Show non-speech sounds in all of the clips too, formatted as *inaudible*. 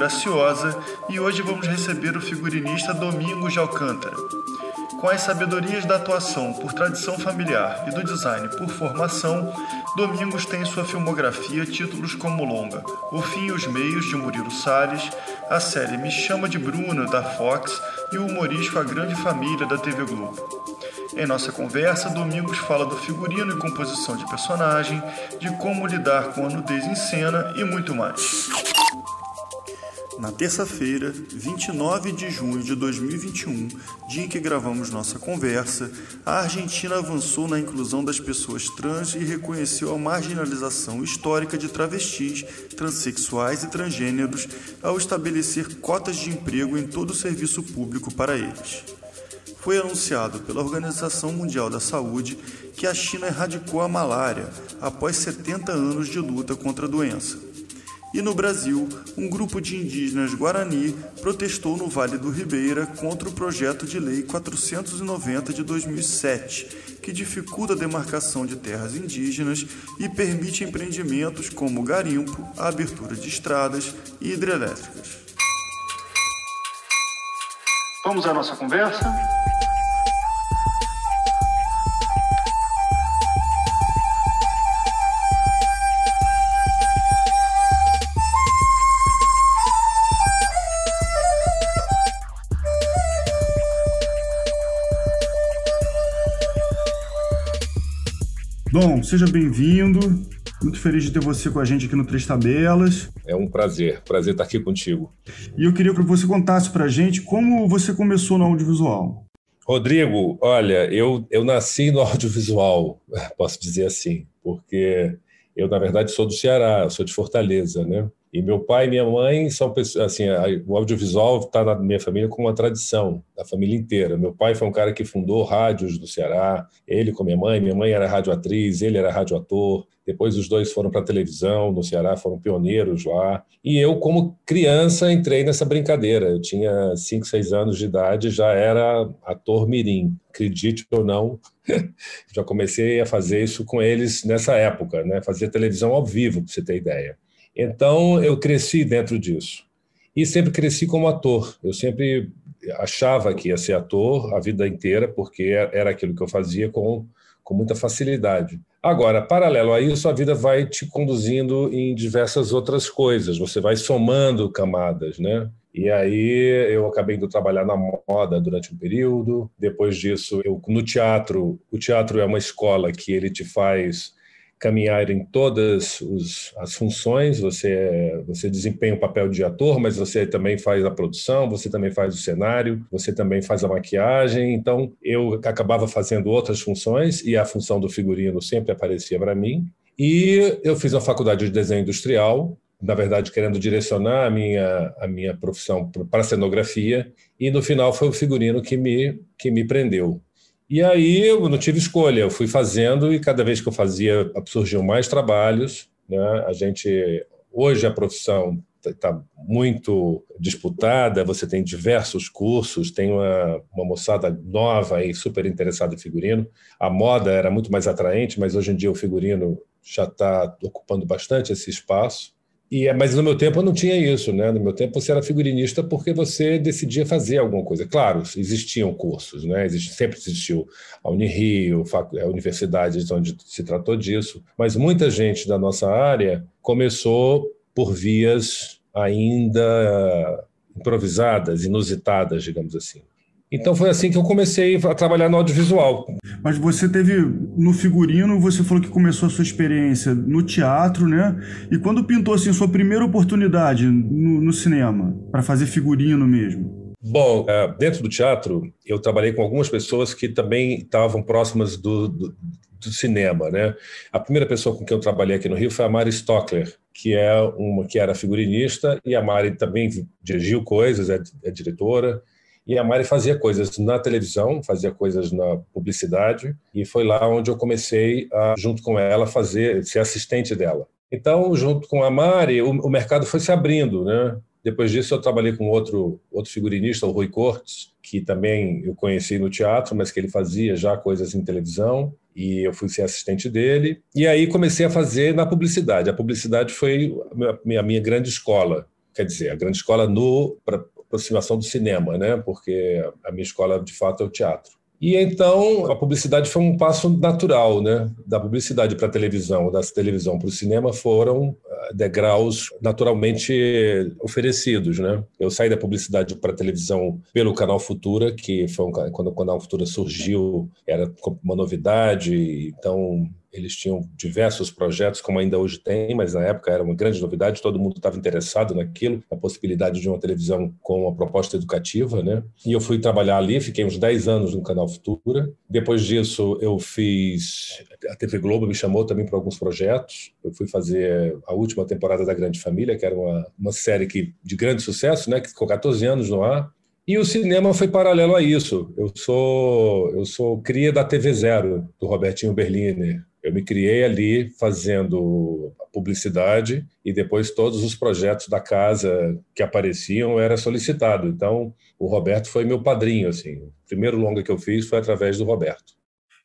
Graciosa e hoje vamos receber o figurinista Domingos de Alcântara. Com as sabedorias da atuação por tradição familiar e do design por formação, Domingos tem em sua filmografia títulos como Longa, O Fim e os Meios, de Murilo Salles, a série Me Chama de Bruno, da Fox e o humorístico A Grande Família, da TV Globo. Em nossa conversa, Domingos fala do figurino e composição de personagem, de como lidar com a nudez em cena e muito mais. Na terça-feira, 29 de junho de 2021, dia em que gravamos nossa conversa, a Argentina avançou na inclusão das pessoas trans e reconheceu a marginalização histórica de travestis, transexuais e transgêneros ao estabelecer cotas de emprego em todo o serviço público para eles foi anunciado pela Organização Mundial da Saúde que a China erradicou a malária após 70 anos de luta contra a doença. E no Brasil, um grupo de indígenas Guarani protestou no Vale do Ribeira contra o projeto de lei 490 de 2007, que dificulta a demarcação de terras indígenas e permite empreendimentos como garimpo, a abertura de estradas e hidrelétricas. Vamos à nossa conversa? Dom, seja bem-vindo. Muito feliz de ter você com a gente aqui no Três Tabelas. É um prazer, prazer estar aqui contigo. E eu queria que você contasse para a gente como você começou no audiovisual. Rodrigo, olha, eu, eu nasci no *laughs* audiovisual, posso dizer assim, porque eu, na verdade, sou do Ceará, sou de Fortaleza, né? E meu pai e minha mãe são pessoas, assim, o audiovisual está na minha família como uma tradição, da família inteira. Meu pai foi um cara que fundou rádios do Ceará, ele com minha mãe, minha mãe era radioatriz, ele era radioator. Depois os dois foram para a televisão no Ceará, foram pioneiros lá. E eu, como criança, entrei nessa brincadeira. Eu tinha 5, 6 anos de idade, já era ator mirim. Acredite ou não, *laughs* já comecei a fazer isso com eles nessa época, né? Fazer televisão ao vivo, para você ter ideia. Então, eu cresci dentro disso. E sempre cresci como ator. Eu sempre achava que ia ser ator a vida inteira, porque era aquilo que eu fazia com, com muita facilidade. Agora, paralelo a isso, a vida vai te conduzindo em diversas outras coisas, você vai somando camadas, né? E aí eu acabei indo trabalhar na moda durante um período. Depois disso, eu no teatro, o teatro é uma escola que ele te faz caminhar em todas os, as funções. Você, você desempenha o papel de ator, mas você também faz a produção, você também faz o cenário, você também faz a maquiagem. Então, eu acabava fazendo outras funções e a função do figurino sempre aparecia para mim. E eu fiz a faculdade de desenho industrial, na verdade, querendo direcionar a minha, a minha profissão para a cenografia, e no final foi o figurino que me, que me prendeu. E aí eu não tive escolha, eu fui fazendo e cada vez que eu fazia surgiam mais trabalhos. Né? A gente hoje a profissão está muito disputada, você tem diversos cursos, tem uma, uma moçada nova e super interessada em figurino. A moda era muito mais atraente, mas hoje em dia o figurino já está ocupando bastante esse espaço. E, é, mas no meu tempo eu não tinha isso, né? No meu tempo você era figurinista porque você decidia fazer alguma coisa. Claro, existiam cursos, né? Existe, sempre existiu a Unirio, a universidade onde se tratou disso, mas muita gente da nossa área começou por vias ainda improvisadas, inusitadas, digamos assim. Então foi assim que eu comecei a trabalhar no audiovisual. Mas você teve no figurino, você falou que começou a sua experiência no teatro, né? E quando pintou assim sua primeira oportunidade no, no cinema para fazer figurino mesmo? Bom, é, dentro do teatro eu trabalhei com algumas pessoas que também estavam próximas do, do, do cinema, né? A primeira pessoa com quem eu trabalhei aqui no Rio foi a Mari Stockler, que é uma que era figurinista e a Mari também dirigiu coisas, é, é diretora. E a Mari fazia coisas na televisão, fazia coisas na publicidade, e foi lá onde eu comecei, a, junto com ela, fazer, ser assistente dela. Então, junto com a Mari, o, o mercado foi se abrindo, né? Depois disso, eu trabalhei com outro, outro figurinista, o Rui Cortes, que também eu conheci no teatro, mas que ele fazia já coisas em televisão. E eu fui ser assistente dele. E aí comecei a fazer na publicidade. A publicidade foi a minha, a minha grande escola. Quer dizer, a grande escola no para aproximação do cinema, né? Porque a minha escola de fato é o teatro. E então a publicidade foi um passo natural, né? Da publicidade para a televisão, da televisão para o cinema foram ah, degraus naturalmente oferecidos, né? Eu saí da publicidade para a televisão pelo canal Futura, que foi um, quando o canal Futura surgiu, era uma novidade, então eles tinham diversos projetos, como ainda hoje tem, mas na época era uma grande novidade, todo mundo estava interessado naquilo, a possibilidade de uma televisão com uma proposta educativa, né? E eu fui trabalhar ali, fiquei uns 10 anos no canal Futura. Depois disso, eu fiz. A TV Globo me chamou também para alguns projetos. Eu fui fazer a última temporada da Grande Família, que era uma, uma série que, de grande sucesso, né? Que ficou 14 anos no ar. E o cinema foi paralelo a isso. Eu sou eu sou cria da TV Zero, do Robertinho Berliner. Eu me criei ali fazendo publicidade e depois todos os projetos da casa que apareciam era solicitado. Então, o Roberto foi meu padrinho, assim. O primeiro longa que eu fiz foi através do Roberto.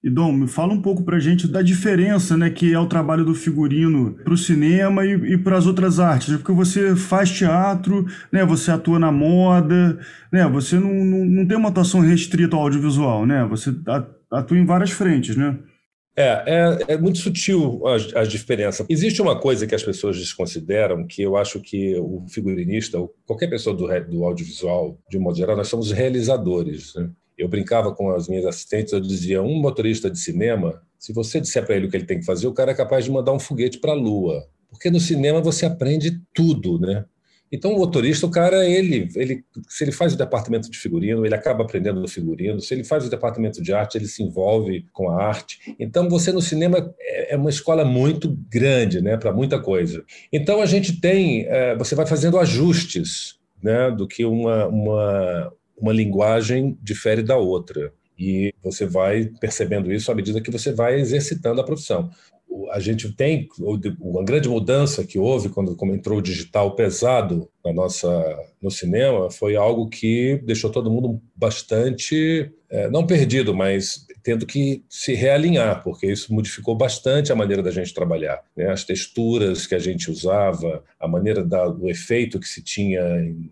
E Dom, me fala um pouco pra gente da diferença, né, que é o trabalho do figurino para o cinema e, e para as outras artes, né? porque você faz teatro, né, você atua na moda, né, você não, não, não tem uma atuação restrita ao audiovisual, né, você atua em várias frentes, né? É, é, é, muito sutil a, a, diferença. Existe uma coisa que as pessoas desconsideram, que eu acho que o figurinista, ou qualquer pessoa do, do audiovisual, de um modo geral, nós somos realizadores. Né? Eu brincava com as minhas assistentes, eu dizia: um motorista de cinema, se você disser para ele o que ele tem que fazer, o cara é capaz de mandar um foguete para a Lua. Porque no cinema você aprende tudo, né? Então, o motorista, o cara, ele, ele, se ele faz o departamento de figurino, ele acaba aprendendo no figurino. Se ele faz o departamento de arte, ele se envolve com a arte. Então, você no cinema é, é uma escola muito grande, né, para muita coisa. Então, a gente tem, é, você vai fazendo ajustes, né, do que uma, uma, uma linguagem difere da outra. E você vai percebendo isso à medida que você vai exercitando a profissão a gente tem uma grande mudança que houve quando entrou o digital pesado na nossa no cinema foi algo que deixou todo mundo bastante é, não perdido, mas tendo que se realinhar, porque isso modificou bastante a maneira da gente trabalhar, né? As texturas que a gente usava, a maneira da, do efeito que se tinha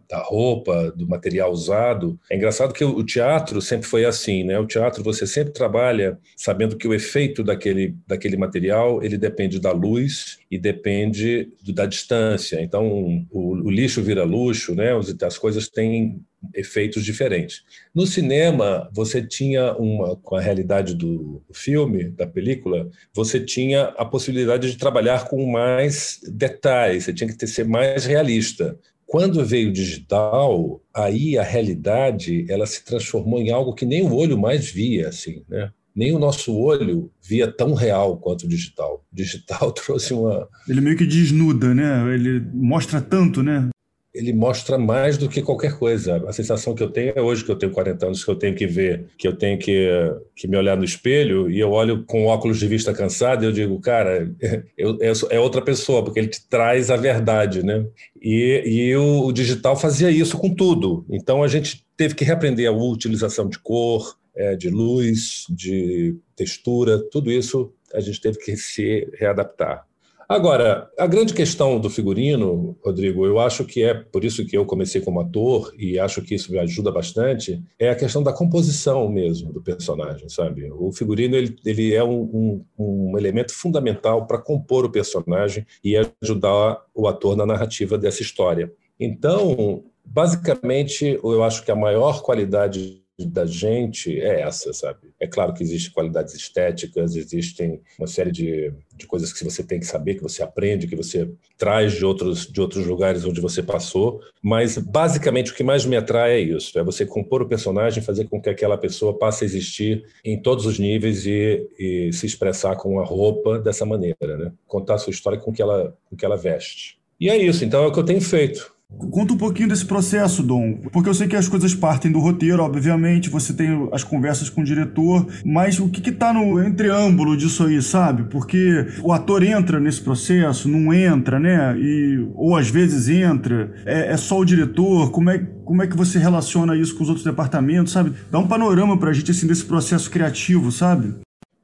da roupa, do material usado. É engraçado que o teatro sempre foi assim, né? O teatro você sempre trabalha sabendo que o efeito daquele daquele material ele depende da luz e depende da distância. Então o, o lixo vira luxo, né? As coisas têm efeitos diferentes. No cinema, você tinha uma, com a realidade do filme, da película, você tinha a possibilidade de trabalhar com mais detalhes, você tinha que ter, ser mais realista. Quando veio o digital, aí a realidade ela se transformou em algo que nem o olho mais via, assim, né? nem o nosso olho via tão real quanto o digital. O digital *laughs* trouxe uma. Ele meio que desnuda, né? Ele mostra tanto, né? Ele mostra mais do que qualquer coisa. A sensação que eu tenho é hoje, que eu tenho 40 anos, que eu tenho que ver, que eu tenho que, que me olhar no espelho e eu olho com óculos de vista cansado e eu digo, cara, *laughs* eu, eu, é outra pessoa, porque ele te traz a verdade, né? E, e o, o digital fazia isso com tudo. Então a gente teve que reaprender a utilização de cor, é, de luz, de textura, tudo isso a gente teve que se readaptar. Agora, a grande questão do figurino, Rodrigo, eu acho que é por isso que eu comecei como ator e acho que isso me ajuda bastante, é a questão da composição mesmo do personagem, sabe? O figurino ele, ele é um, um, um elemento fundamental para compor o personagem e ajudar o ator na narrativa dessa história. Então, basicamente, eu acho que a maior qualidade da gente é essa, sabe? É claro que existem qualidades estéticas, existem uma série de, de coisas que você tem que saber, que você aprende, que você traz de outros, de outros lugares onde você passou, mas basicamente o que mais me atrai é isso, é você compor o personagem, fazer com que aquela pessoa passe a existir em todos os níveis e, e se expressar com a roupa dessa maneira, né? Contar a sua história com que ela, com que ela veste. E é isso, então é o que eu tenho feito. Conta um pouquinho desse processo, Dom, porque eu sei que as coisas partem do roteiro, obviamente, você tem as conversas com o diretor, mas o que que tá no entreâmbulo disso aí, sabe? Porque o ator entra nesse processo, não entra, né? E, ou às vezes entra, é, é só o diretor, como é, como é que você relaciona isso com os outros departamentos, sabe? Dá um panorama pra gente, assim, desse processo criativo, sabe?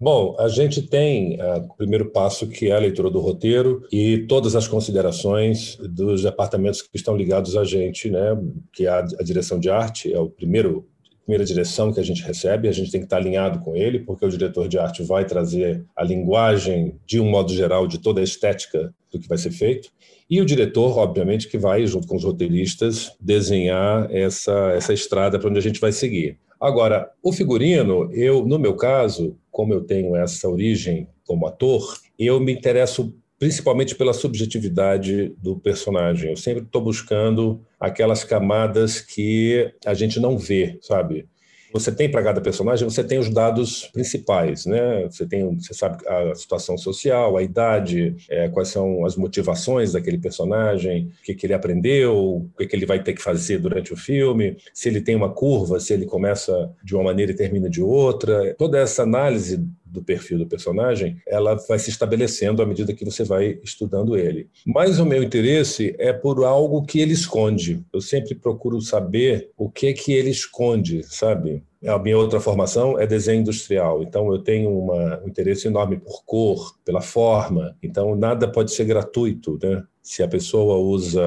Bom, a gente tem uh, o primeiro passo, que é a leitura do roteiro e todas as considerações dos departamentos que estão ligados a gente, né? Que é a, a direção de arte, é o primeiro primeira direção que a gente recebe, a gente tem que estar alinhado com ele, porque o diretor de arte vai trazer a linguagem, de um modo geral, de toda a estética do que vai ser feito. E o diretor, obviamente, que vai, junto com os roteiristas, desenhar essa, essa estrada para onde a gente vai seguir. Agora, o figurino, eu, no meu caso, como eu tenho essa origem como ator, eu me interesso principalmente pela subjetividade do personagem. Eu sempre estou buscando aquelas camadas que a gente não vê, sabe? Você tem para cada personagem, você tem os dados principais, né? Você tem, você sabe a situação social, a idade, é, quais são as motivações daquele personagem, o que, que ele aprendeu, o que, que ele vai ter que fazer durante o filme, se ele tem uma curva, se ele começa de uma maneira e termina de outra. Toda essa análise do perfil do personagem, ela vai se estabelecendo à medida que você vai estudando ele. Mas o meu interesse é por algo que ele esconde. Eu sempre procuro saber o que é que ele esconde, sabe? A minha outra formação é desenho industrial, então eu tenho uma, um interesse enorme por cor, pela forma, então nada pode ser gratuito, né? Se a pessoa usa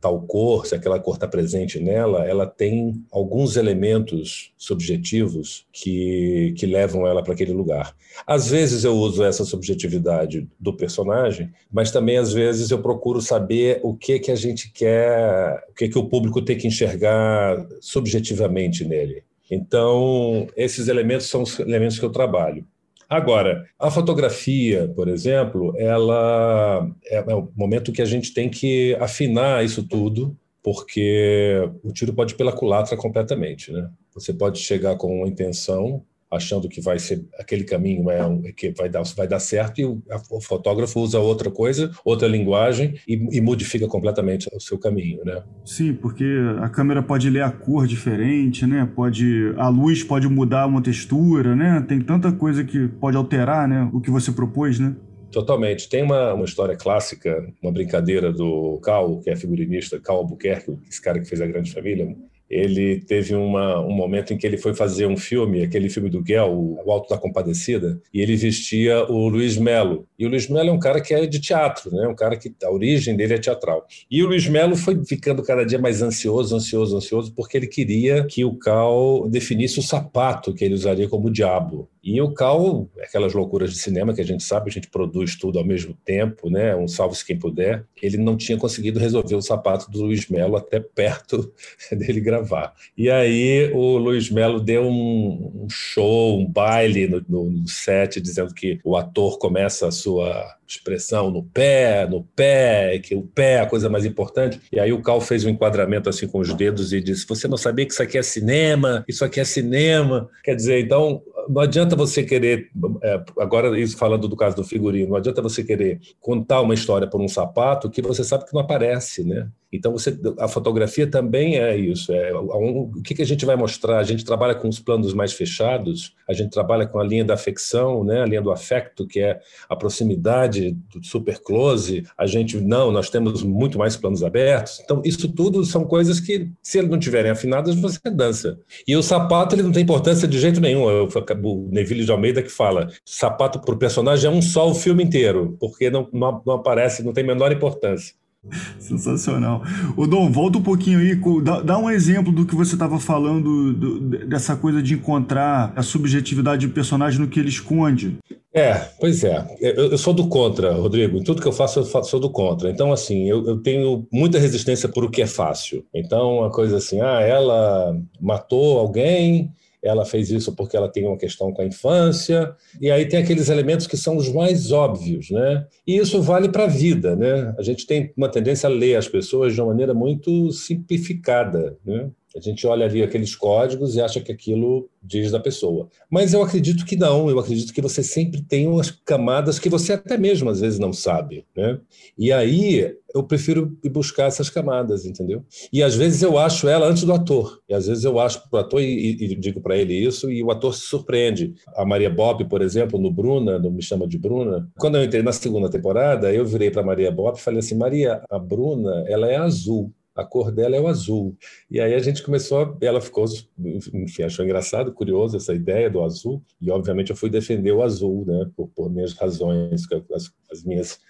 tal cor, se aquela cor está presente nela, ela tem alguns elementos subjetivos que, que levam ela para aquele lugar. Às vezes eu uso essa subjetividade do personagem, mas também às vezes eu procuro saber o que que a gente quer, o que que o público tem que enxergar subjetivamente nele. Então, esses elementos são os elementos que eu trabalho. Agora, a fotografia, por exemplo, ela é, é o momento que a gente tem que afinar isso tudo, porque o tiro pode ir pela culatra completamente, né? Você pode chegar com uma intenção achando que vai ser aquele caminho é um, que vai dar, vai dar certo e o, a, o fotógrafo usa outra coisa, outra linguagem e, e, modifica completamente o seu caminho, né? Sim, porque a câmera pode ler a cor diferente, né? Pode a luz pode mudar uma textura, né? Tem tanta coisa que pode alterar, né? O que você propôs, né? Totalmente. Tem uma, uma história clássica, uma brincadeira do Cal, que é figurinista, Cal Albuquerque, esse cara que fez a Grande Família, ele teve uma, um momento em que ele foi fazer um filme, aquele filme do Guel, O Alto da Compadecida, e ele vestia o Luiz Melo. E o Luiz Melo é um cara que é de teatro, né? um cara que a origem dele é teatral. E o Luiz Melo foi ficando cada dia mais ansioso, ansioso, ansioso, porque ele queria que o Cal definisse o sapato que ele usaria como diabo. E o Cal, aquelas loucuras de cinema que a gente sabe, a gente produz tudo ao mesmo tempo, né? Um salve-se quem puder. Ele não tinha conseguido resolver o sapato do Luiz Melo até perto *laughs* dele gravar. E aí o Luiz Melo deu um, show, um baile no, no, no set, dizendo que o ator começa a sua expressão no pé, no pé, que o pé é a coisa mais importante. E aí o Cal fez um enquadramento assim com os dedos e disse: Você não sabia que isso aqui é cinema? Isso aqui é cinema. Quer dizer, então não adianta você querer, é, agora isso falando do caso do figurino, não adianta você querer contar uma história por um sapato que você sabe que não aparece, né? Então, você, a fotografia também é isso. É, um, o que, que a gente vai mostrar? A gente trabalha com os planos mais fechados, a gente trabalha com a linha da afecção, né? a linha do afecto, que é a proximidade do super close. A gente, não, nós temos muito mais planos abertos. Então, isso tudo são coisas que, se eles não tiverem afinadas, você dança. E o sapato, ele não tem importância de jeito nenhum. Eu, o Neville de Almeida que fala, sapato para o personagem é um só o filme inteiro, porque não, não, não aparece, não tem menor importância. *laughs* Sensacional. O Dom, volta um pouquinho aí, dá, dá um exemplo do que você estava falando, do, dessa coisa de encontrar a subjetividade do personagem no que ele esconde. É, pois é. Eu, eu, sou do contra, Rodrigo. Em tudo que eu faço, eu faço, sou do contra. Então, assim, eu, eu, tenho muita resistência por o que é fácil. Então, uma coisa assim, ah, ela matou alguém, ela fez isso porque ela tem uma questão com a infância, e aí tem aqueles elementos que são os mais óbvios, né? E isso vale para a vida, né? A gente tem uma tendência a ler as pessoas de uma maneira muito simplificada, né? A gente olha ali aqueles códigos e acha que aquilo diz da pessoa. Mas eu acredito que não, eu acredito que você sempre tem umas camadas que você até mesmo às vezes não sabe, né? E aí eu prefiro ir buscar essas camadas, entendeu? E às vezes eu acho ela antes do ator. E às vezes eu acho para o ator e, e digo para ele isso e o ator se surpreende. A Maria Bob, por exemplo, no Bruna, no Me Chama de Bruna, quando eu entrei na segunda temporada, eu virei para Maria Bob e falei assim: Maria, a Bruna, ela é azul. A cor dela é o azul. E aí a gente começou, ela ficou, enfim, achou engraçado, curioso essa ideia do azul, e obviamente eu fui defender o azul, né, por, por minhas razões, as, as minhas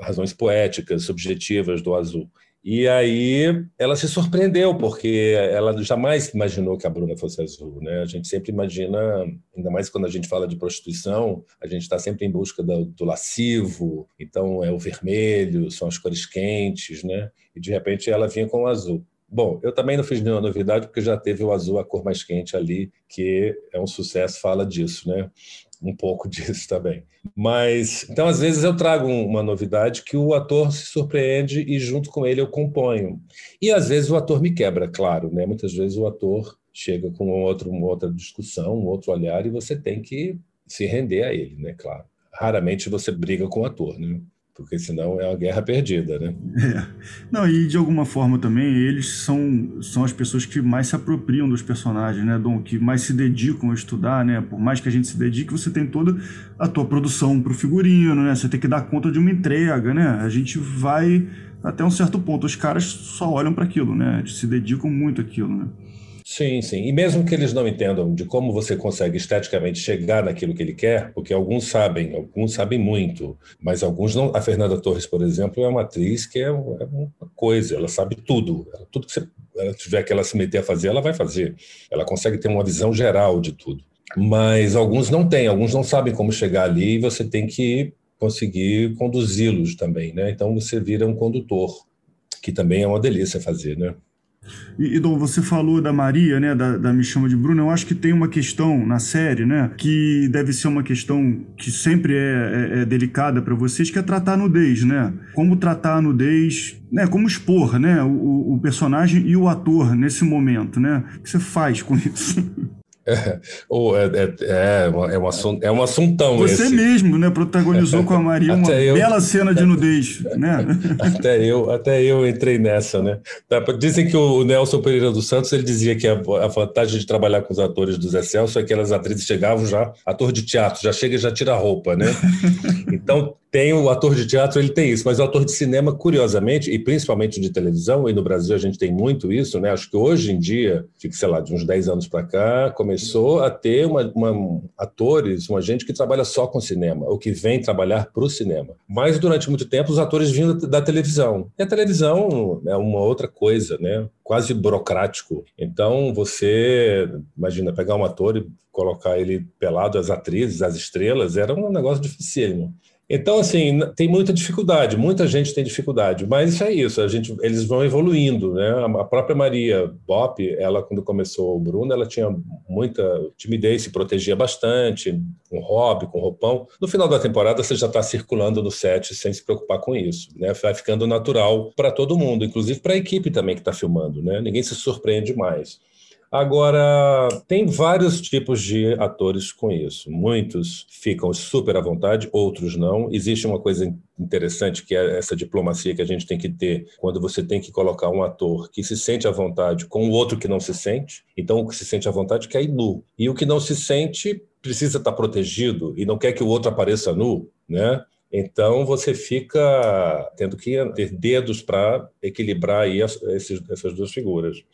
razões poéticas, subjetivas do azul. E aí ela se surpreendeu, porque ela jamais imaginou que a Bruna fosse azul. Né? A gente sempre imagina, ainda mais quando a gente fala de prostituição, a gente está sempre em busca do, do, lascivo, então é o vermelho, são as cores quentes, né? e de repente ela vinha com o azul. Bom, eu também não fiz nenhuma novidade, porque já teve o azul, a cor mais quente ali, que é um sucesso, fala disso, né? Um pouco *laughs* disso também. Mas, então, às vezes eu trago uma novidade que o ator se surpreende e junto com ele eu componho. E às vezes o ator me quebra, claro, né? Muitas vezes o ator chega com um outro, uma outra discussão, um outro olhar e você tem que se render a ele, né? Claro. Raramente você briga com o ator, né? Porque senão é uma guerra perdida, né? É. Não, e de alguma forma também eles são, são as pessoas que mais se apropriam dos personagens, né, Dom? Que mais se dedicam a estudar, né? Por mais que a gente se dedique, você tem toda a tua produção para o figurino, né? Você tem que dar conta de uma entrega, né? A gente vai até um certo ponto. Os caras só olham para aquilo, né? Eles se dedicam muito àquilo, né? Sim, sim. E mesmo que eles não entendam de como você consegue esteticamente chegar naquilo que ele quer, porque alguns sabem, alguns sabem muito, mas alguns não. A Fernanda Torres, por exemplo, é uma atriz que é, é uma coisa, ela sabe tudo. tudo que você, ela tiver que ela se meter a fazer, ela vai fazer. Ela consegue ter uma visão geral de tudo. Mas alguns não têm, alguns não sabem como chegar ali e você tem que conseguir conduzi-los também, né? Então você vira um condutor, que também é uma delícia fazer, né? E, Dom, você falou da Maria, né, da, da Me Chama de Bruna. Eu acho que tem uma questão na série, né, que deve ser uma questão que sempre é, é, é delicada para vocês, que é tratar a nudez, né? Como tratar a nudez, né, como expor, né, o, o personagem e o ator nesse momento, né? O que você faz com isso? *laughs* É, oh, é, é, é, uma, é, um assunto, é um assuntão Você esse. mesmo, né, protagonizou com a Maria uma eu, bela cena de nudez, né? Até eu, até eu entrei nessa, né? Tá, dizem que o Nelson Pereira dos Santos ele dizia que a, a vantagem de trabalhar com os atores do Zé Celso é que aquelas atrizes chegavam já, ator de teatro, já chega e já tira a roupa, né? *laughs* Então tem o ator de teatro, ele tem isso, mas o ator de cinema, curiosamente, e principalmente de televisão, e no Brasil a gente tem muito isso, né? Acho que hoje em dia, fica, sei lá, de uns 10 anos para cá, começou a ter uma, uma, atores, uma gente que trabalha só com cinema, ou que vem trabalhar para o cinema. Mas durante muito tempo os atores vinham da, da televisão. E a televisão é uma outra coisa, né? Quase burocrático. Então você, imagina, pegar um ator e colocar ele pelado, as atrizes, as estrelas, era um negócio dificílimo. Então, assim, tem muita dificuldade, muita gente tem dificuldade, mas isso é isso, a gente, eles vão evoluindo, né? A própria Maria Bop, ela quando começou o Bruno, ela tinha muita timidez, se protegia bastante, com hobby, com roupão. No final da temporada, você já está circulando no set sem se preocupar com isso, né? Vai ficando natural para todo mundo, inclusive para a equipe também que está filmando, né? Ninguém se surpreende mais. Agora, tem vários tipos de atores com isso. Muitos ficam super à vontade, outros não. Existe uma coisa interessante que é essa diplomacia que a gente tem que ter quando você tem que colocar um ator que se sente à vontade com o outro que não se sente. Então, o que se sente à vontade quer ir nu. E o que não se sente precisa estar protegido e não quer que o outro apareça nu, né? Então você fica tendo que ter dedos para equilibrar aí essas duas figuras.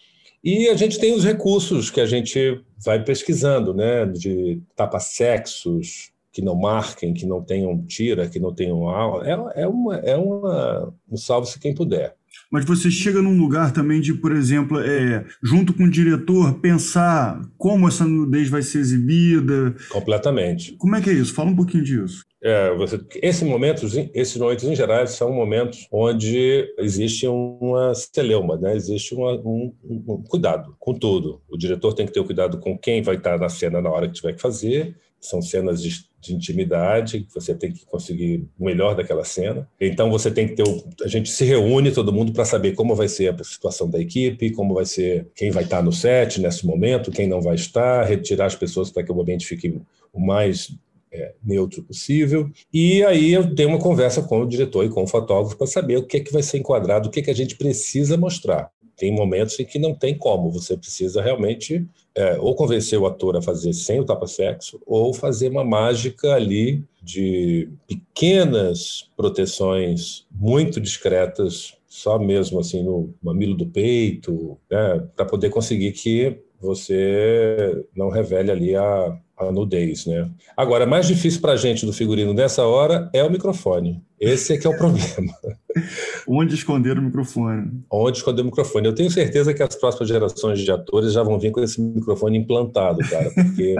E a gente tem os recursos que a gente vai pesquisando, né? De tapa-sexos, que não marquem, que não tenham tira, que não tenham aula. É, é, uma, é uma, um salve-se quem puder. Mas você chega num lugar também de, por exemplo, é, junto com o diretor, pensar como essa nudez vai ser exibida. Completamente. Como é que é isso? Fala um pouquinho disso. É, você, esses momentos, esses momentos em geral, são momentos onde existe uma celeuma, né? existe uma, um, um, cuidado com tudo. O diretor tem que ter o cuidado com quem vai estar na cena na hora que tiver que fazer. São cenas de, de intimidade, você tem que conseguir o melhor daquela cena. Então você tem que ter. O, a gente se reúne todo mundo para saber como vai ser a situação da equipe, como vai ser quem vai estar no set nesse momento, quem não vai estar, retirar as pessoas para que o ambiente fique o mais é, neutro possível. E aí eu dei uma conversa com o diretor e com o fotógrafo para saber o que, é que vai ser enquadrado, o que, é que a gente precisa mostrar. Tem momentos em que não tem como, você precisa realmente é, ou convencer o ator a fazer sem o tapa-sexo, ou fazer uma mágica ali de pequenas proteções muito discretas só mesmo assim no mamilo do peito, né, para poder conseguir que você não revele ali a, a nudez, né? Agora, mais difícil para a gente do figurino nessa hora é o microfone. Esse é que é o problema. *laughs* Onde esconder o microfone? Onde esconder o microfone? Eu tenho certeza que as próximas gerações de atores já vão vir com esse microfone implantado, cara, porque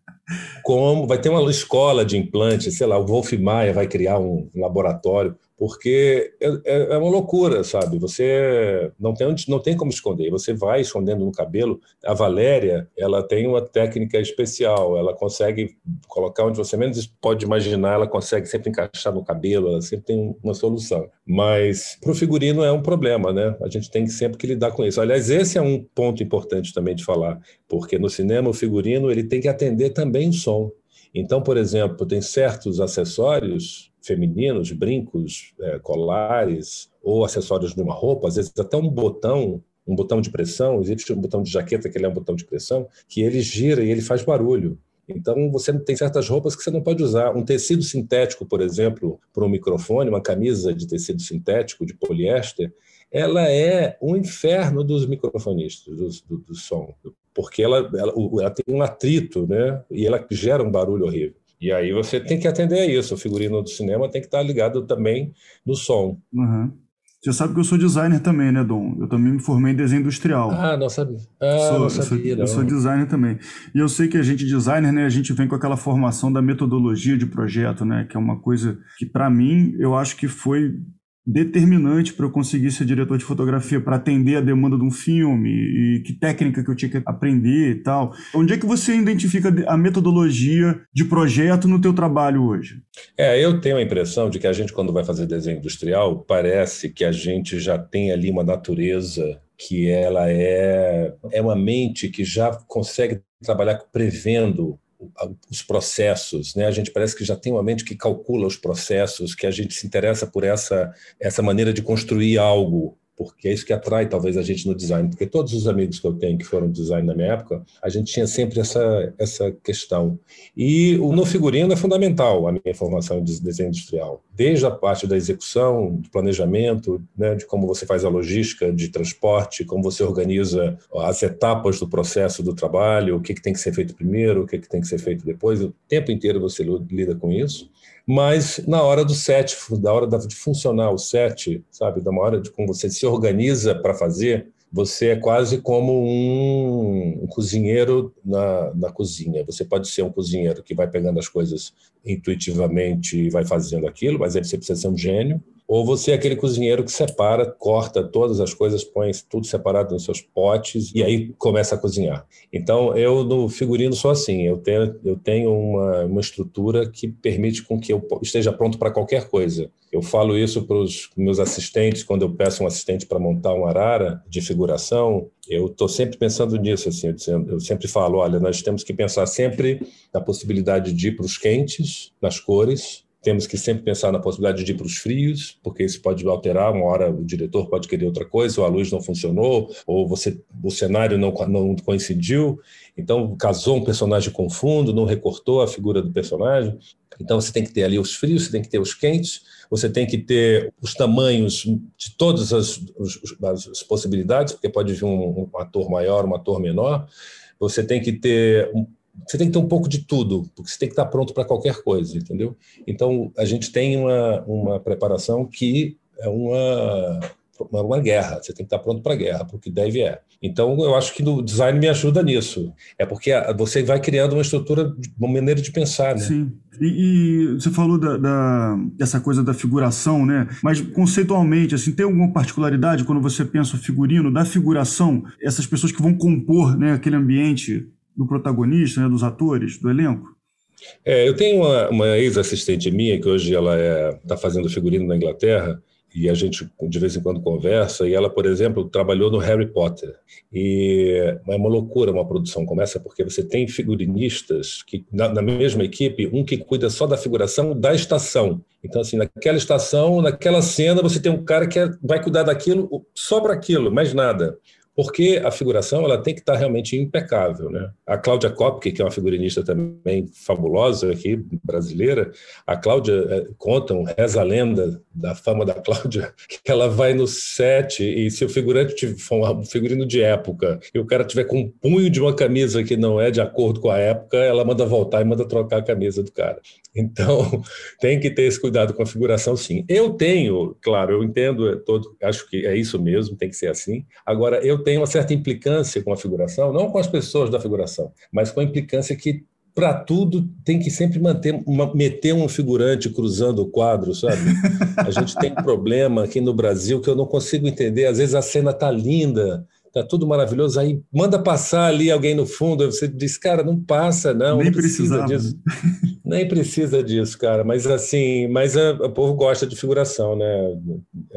*laughs* como vai ter uma escola de implante, sei lá, o Wolf Maia vai criar um laboratório porque é, é, é, uma loucura, sabe? Você não tem, não tem como esconder, você vai escondendo no cabelo. A Valéria, ela tem uma técnica especial, ela consegue colocar onde você menos pode imaginar, ela consegue sempre encaixar no cabelo, ela sempre tem uma solução. Mas para o figurino é um problema, né? A gente tem sempre que lidar com isso. Aliás, esse é um ponto importante também de falar, porque no cinema o figurino ele tem que atender também o som. Então, por exemplo, tem certos acessórios femininos, brincos, é, colares ou acessórios de uma roupa, às vezes até um botão, um botão de pressão, existe um botão de jaqueta que ele é um botão de pressão, que ele gira e ele faz barulho. Então, você tem certas roupas que você não pode usar. Um tecido sintético, por exemplo, para um microfone, uma camisa de tecido sintético, de poliéster, ela é um inferno dos microfonistas, do, do, do som, porque ela, ela, ela, tem um atrito, né? E ela gera um barulho horrível. E aí você tem que atender a isso. O figurino do cinema tem que estar ligado também no som. Uhum. Você sabe que eu sou designer também, né, Dom? Eu também me formei em desenho industrial. Ah, não sabia. Ah, sou, não sabia, eu, sou, eu sou designer também. E eu sei que a gente, designer, né, a gente vem com aquela formação da metodologia de projeto, né, que é uma coisa que, para mim, eu acho que foi determinante para eu conseguir ser diretor de fotografia, para atender a demanda de um filme e que técnica que eu tinha que aprender e tal. Onde é que você identifica a metodologia de projeto no teu trabalho hoje? É, eu tenho a impressão de que a gente quando vai fazer desenho industrial, parece que a gente já tem ali uma natureza que ela é é uma mente que já consegue trabalhar prevendo os processos, né? A gente parece que já tem uma mente que calcula os processos, que a gente se interessa por essa essa maneira de construir algo porque é isso que atrai talvez a gente no design, porque todos os amigos que eu tenho que foram design na minha época, a gente tinha sempre essa, essa questão. E o no figurino é fundamental a minha formação de desenho industrial, desde a parte da execução, do planejamento, né, de como você faz a logística de transporte, como você organiza as etapas do processo do trabalho, o que, que tem que ser feito primeiro, o que, que tem que ser feito depois, o tempo inteiro você lida com isso. Mas na hora do set, da hora de funcionar o set, sabe, da hora de como você se organiza para fazer, você é quase como um, um cozinheiro na, na, cozinha. Você pode ser um cozinheiro que vai pegando as coisas intuitivamente e vai fazendo aquilo, mas aí você precisa ser um gênio ou você é aquele cozinheiro que separa, corta todas as coisas, põe tudo separado nos seus potes e aí começa a cozinhar. Então, eu no figurino sou assim, eu tenho, eu tenho uma, uma estrutura que permite com que eu esteja pronto para qualquer coisa. Eu falo isso para os meus assistentes, quando eu peço um assistente para montar um arara de figuração, eu estou sempre pensando nisso, assim, eu, sempre falo, olha, nós temos que pensar sempre na possibilidade de ir para os quentes, nas cores, temos que sempre pensar na possibilidade de ir para os frios, porque isso pode alterar. Uma hora o diretor pode querer outra coisa, ou a luz não funcionou, ou você, o cenário não, não coincidiu. Então, casou um personagem com fundo, não recortou a figura do personagem. Então, você tem que ter ali os frios, você tem que ter os quentes, você tem que ter os tamanhos de todas as, as, as possibilidades, porque pode vir um, um ator maior, um ator menor. Você tem que ter você tem que ter um pouco de tudo, porque você tem que estar pronto para qualquer coisa, entendeu? Então, a gente tem uma, uma preparação que é uma, uma, uma guerra, você tem que estar pronto para a guerra, porque deve é. Então, eu acho que o design me ajuda nisso. É porque você vai criando uma estrutura, uma maneira de pensar, né? Sim. E, e você falou da, da, dessa coisa da figuração, né? Mas conceitualmente, assim, tem alguma particularidade quando você pensa o figurino da figuração? Essas pessoas que vão compor né, aquele ambiente do protagonista, né, dos atores, do elenco? É, eu tenho uma, uma ex-assistente minha, que hoje ela está é, tá fazendo figurino na Inglaterra, e a gente de vez em quando conversa, e ela, por exemplo, trabalhou no Harry Potter. E é uma loucura uma produção como essa, porque você tem figurinistas que na, na, mesma equipe, um que cuida só da figuração da estação. Então, assim, naquela estação, naquela cena, você tem um cara que é, vai cuidar daquilo só para aquilo, mais nada porque a figuração ela tem que estar realmente impecável. Né? A Cláudia Kopke, que é uma figurinista também fabulosa aqui, brasileira, a Cláudia é, conta, reza a lenda da fama da Cláudia, *laughs* que ela vai no set e se o figurante for um figurino de época e o cara tiver com um punho de uma camisa que não é de acordo com a época, ela manda voltar e manda trocar a camisa do cara. Então, *laughs* tem que ter esse cuidado com a figuração, sim. Eu tenho, claro, eu entendo, é todo, acho que é isso mesmo, tem que ser assim. Agora, eu tenho uma certa implicância com a figuração, não com as pessoas da figuração, mas com a implicância que para tudo tem que sempre manter meter um figurante cruzando o quadro, sabe? A gente tem um problema aqui no Brasil que eu não consigo entender. Às vezes a cena tá linda, tá tudo maravilhoso, aí manda passar ali alguém no fundo, você diz, cara, não passa, não. Nem não precisa disso. Nem precisa disso, cara. Mas assim, mas o povo gosta de figuração, né?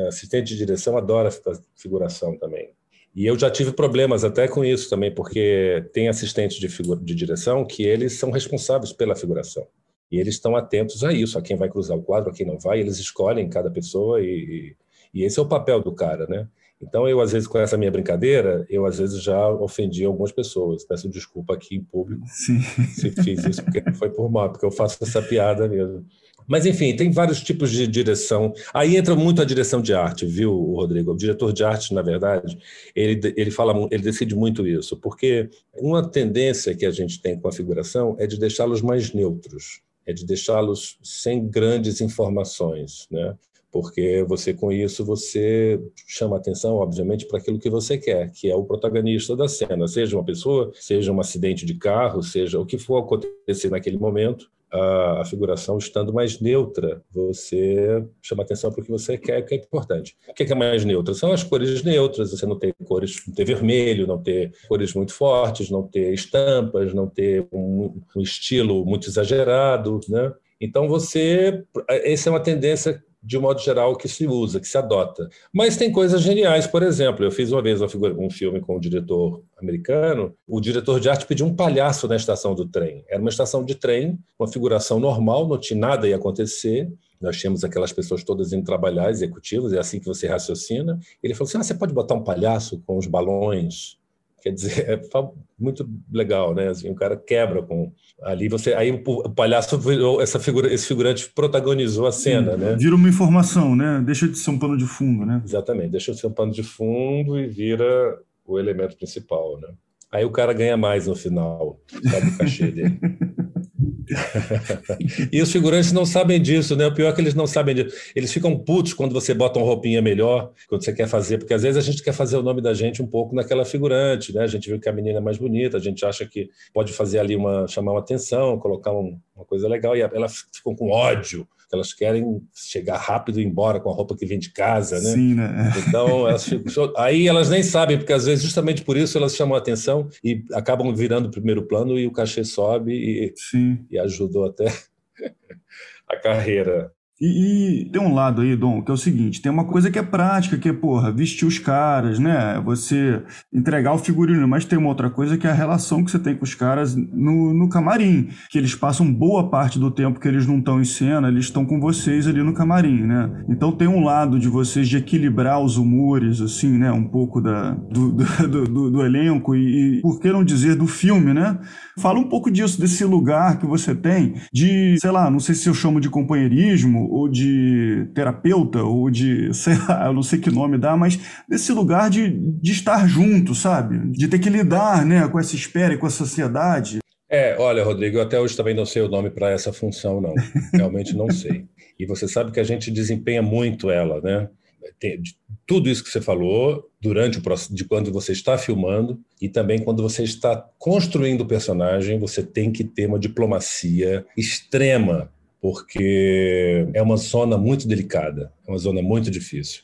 Assistente de direção adora figuração também. E eu já tive problemas até com isso também, porque tem assistentes de, de direção que eles são responsáveis pela figuração. E eles estão atentos a isso, a quem vai cruzar o quadro, a quem não vai, eles escolhem cada pessoa e, e esse é o papel do cara, né? Então, eu, às vezes, com essa minha brincadeira, eu, às vezes, já ofendi algumas pessoas. Peço desculpa aqui em público Sim. se fiz isso, porque foi por mal, porque eu faço essa piada mesmo. Mas, enfim, tem vários tipos de direção. Aí entra muito a direção de arte, viu, Rodrigo? O diretor de arte, na verdade, ele, ele, fala, ele decide muito isso, porque uma tendência que a gente tem com a figuração é de deixá-los mais neutros, é de deixá-los sem grandes informações, né? porque você com isso você chama atenção, obviamente, para aquilo que você quer, que é o protagonista da cena, seja uma pessoa, seja um acidente de carro, seja o que for acontecer naquele momento, a, a figuração estando mais neutra, você chama atenção para o que você quer, que é importante. O que é, é mais neutra? São as cores neutras, você não ter cores, não ter vermelho, não ter cores muito fortes, não ter estampas, não ter um, um estilo muito exagerado, né? Então você, essa é uma tendência de um modo geral, que se usa, que se adota. Mas tem coisas geniais, por exemplo, eu fiz uma vez um filme com um diretor americano, o diretor de arte pediu um palhaço na estação do trem. Era uma estação de trem, uma figuração normal, não tinha nada ia acontecer, nós tínhamos aquelas pessoas todas indo trabalhar, executivos, é assim que você raciocina. Ele falou assim: ah, você pode botar um palhaço com os balões Quer dizer, é muito legal, né? Assim, o cara quebra com ali você aí o palhaço virou essa figura, esse figurante protagonizou a cena, Sim, né? Vira uma informação, né? Deixa de ser um pano de fundo, né? Exatamente, deixa de ser um pano de fundo e vira o elemento principal, né? Aí o cara ganha mais no final, sabe o cachê dele. *laughs* *laughs* e os figurantes não sabem disso, né? O pior é que eles não sabem disso. Eles ficam putos quando você bota uma roupinha melhor, quando você quer fazer, porque às vezes a gente quer fazer o nome da gente um pouco naquela figurante, né? A gente viu que a menina é mais bonita, a gente acha que pode fazer ali uma chamar uma atenção, colocar um, uma coisa legal e elas ficam com ódio elas querem chegar rápido e ir embora com a roupa que vem de casa, né? Sim, né? Então, elas ficam... aí elas nem sabem, porque às vezes justamente por isso elas chamam a atenção e acabam virando o primeiro plano e o cachê sobe e, e ajudou até *laughs* a carreira. E, e, tem um lado aí, Dom, que é o seguinte: tem uma coisa que é prática, que é, porra, vestir os caras, né? Você entregar o figurino, mas tem uma outra coisa que é a relação que você tem com os caras no, no camarim. Que eles passam boa parte do tempo que eles não estão em cena, eles estão com vocês ali no camarim, né? Então tem um lado de vocês de equilibrar os humores, assim, né? Um pouco da, do, do, *laughs* do, do elenco e, e, por que não dizer, do filme, né? Fala um pouco disso, desse lugar que você tem de, sei lá, não sei se eu chamo de companheirismo ou de terapeuta, ou de, *laughs* sei lá, eu não sei que nome dá, mas desse lugar de, de estar junto, sabe? De ter que lidar né, com essa espera e com a sociedade. É, olha, Rodrigo, eu até hoje também não sei o nome para essa função, não. Realmente não sei. E você sabe que a gente desempenha muito ela, né? Tem, tudo isso que você falou durante o processo de quando você está filmando e também quando você está construindo o personagem, você tem que ter uma diplomacia extrema porque é uma zona muito delicada, é uma zona muito difícil.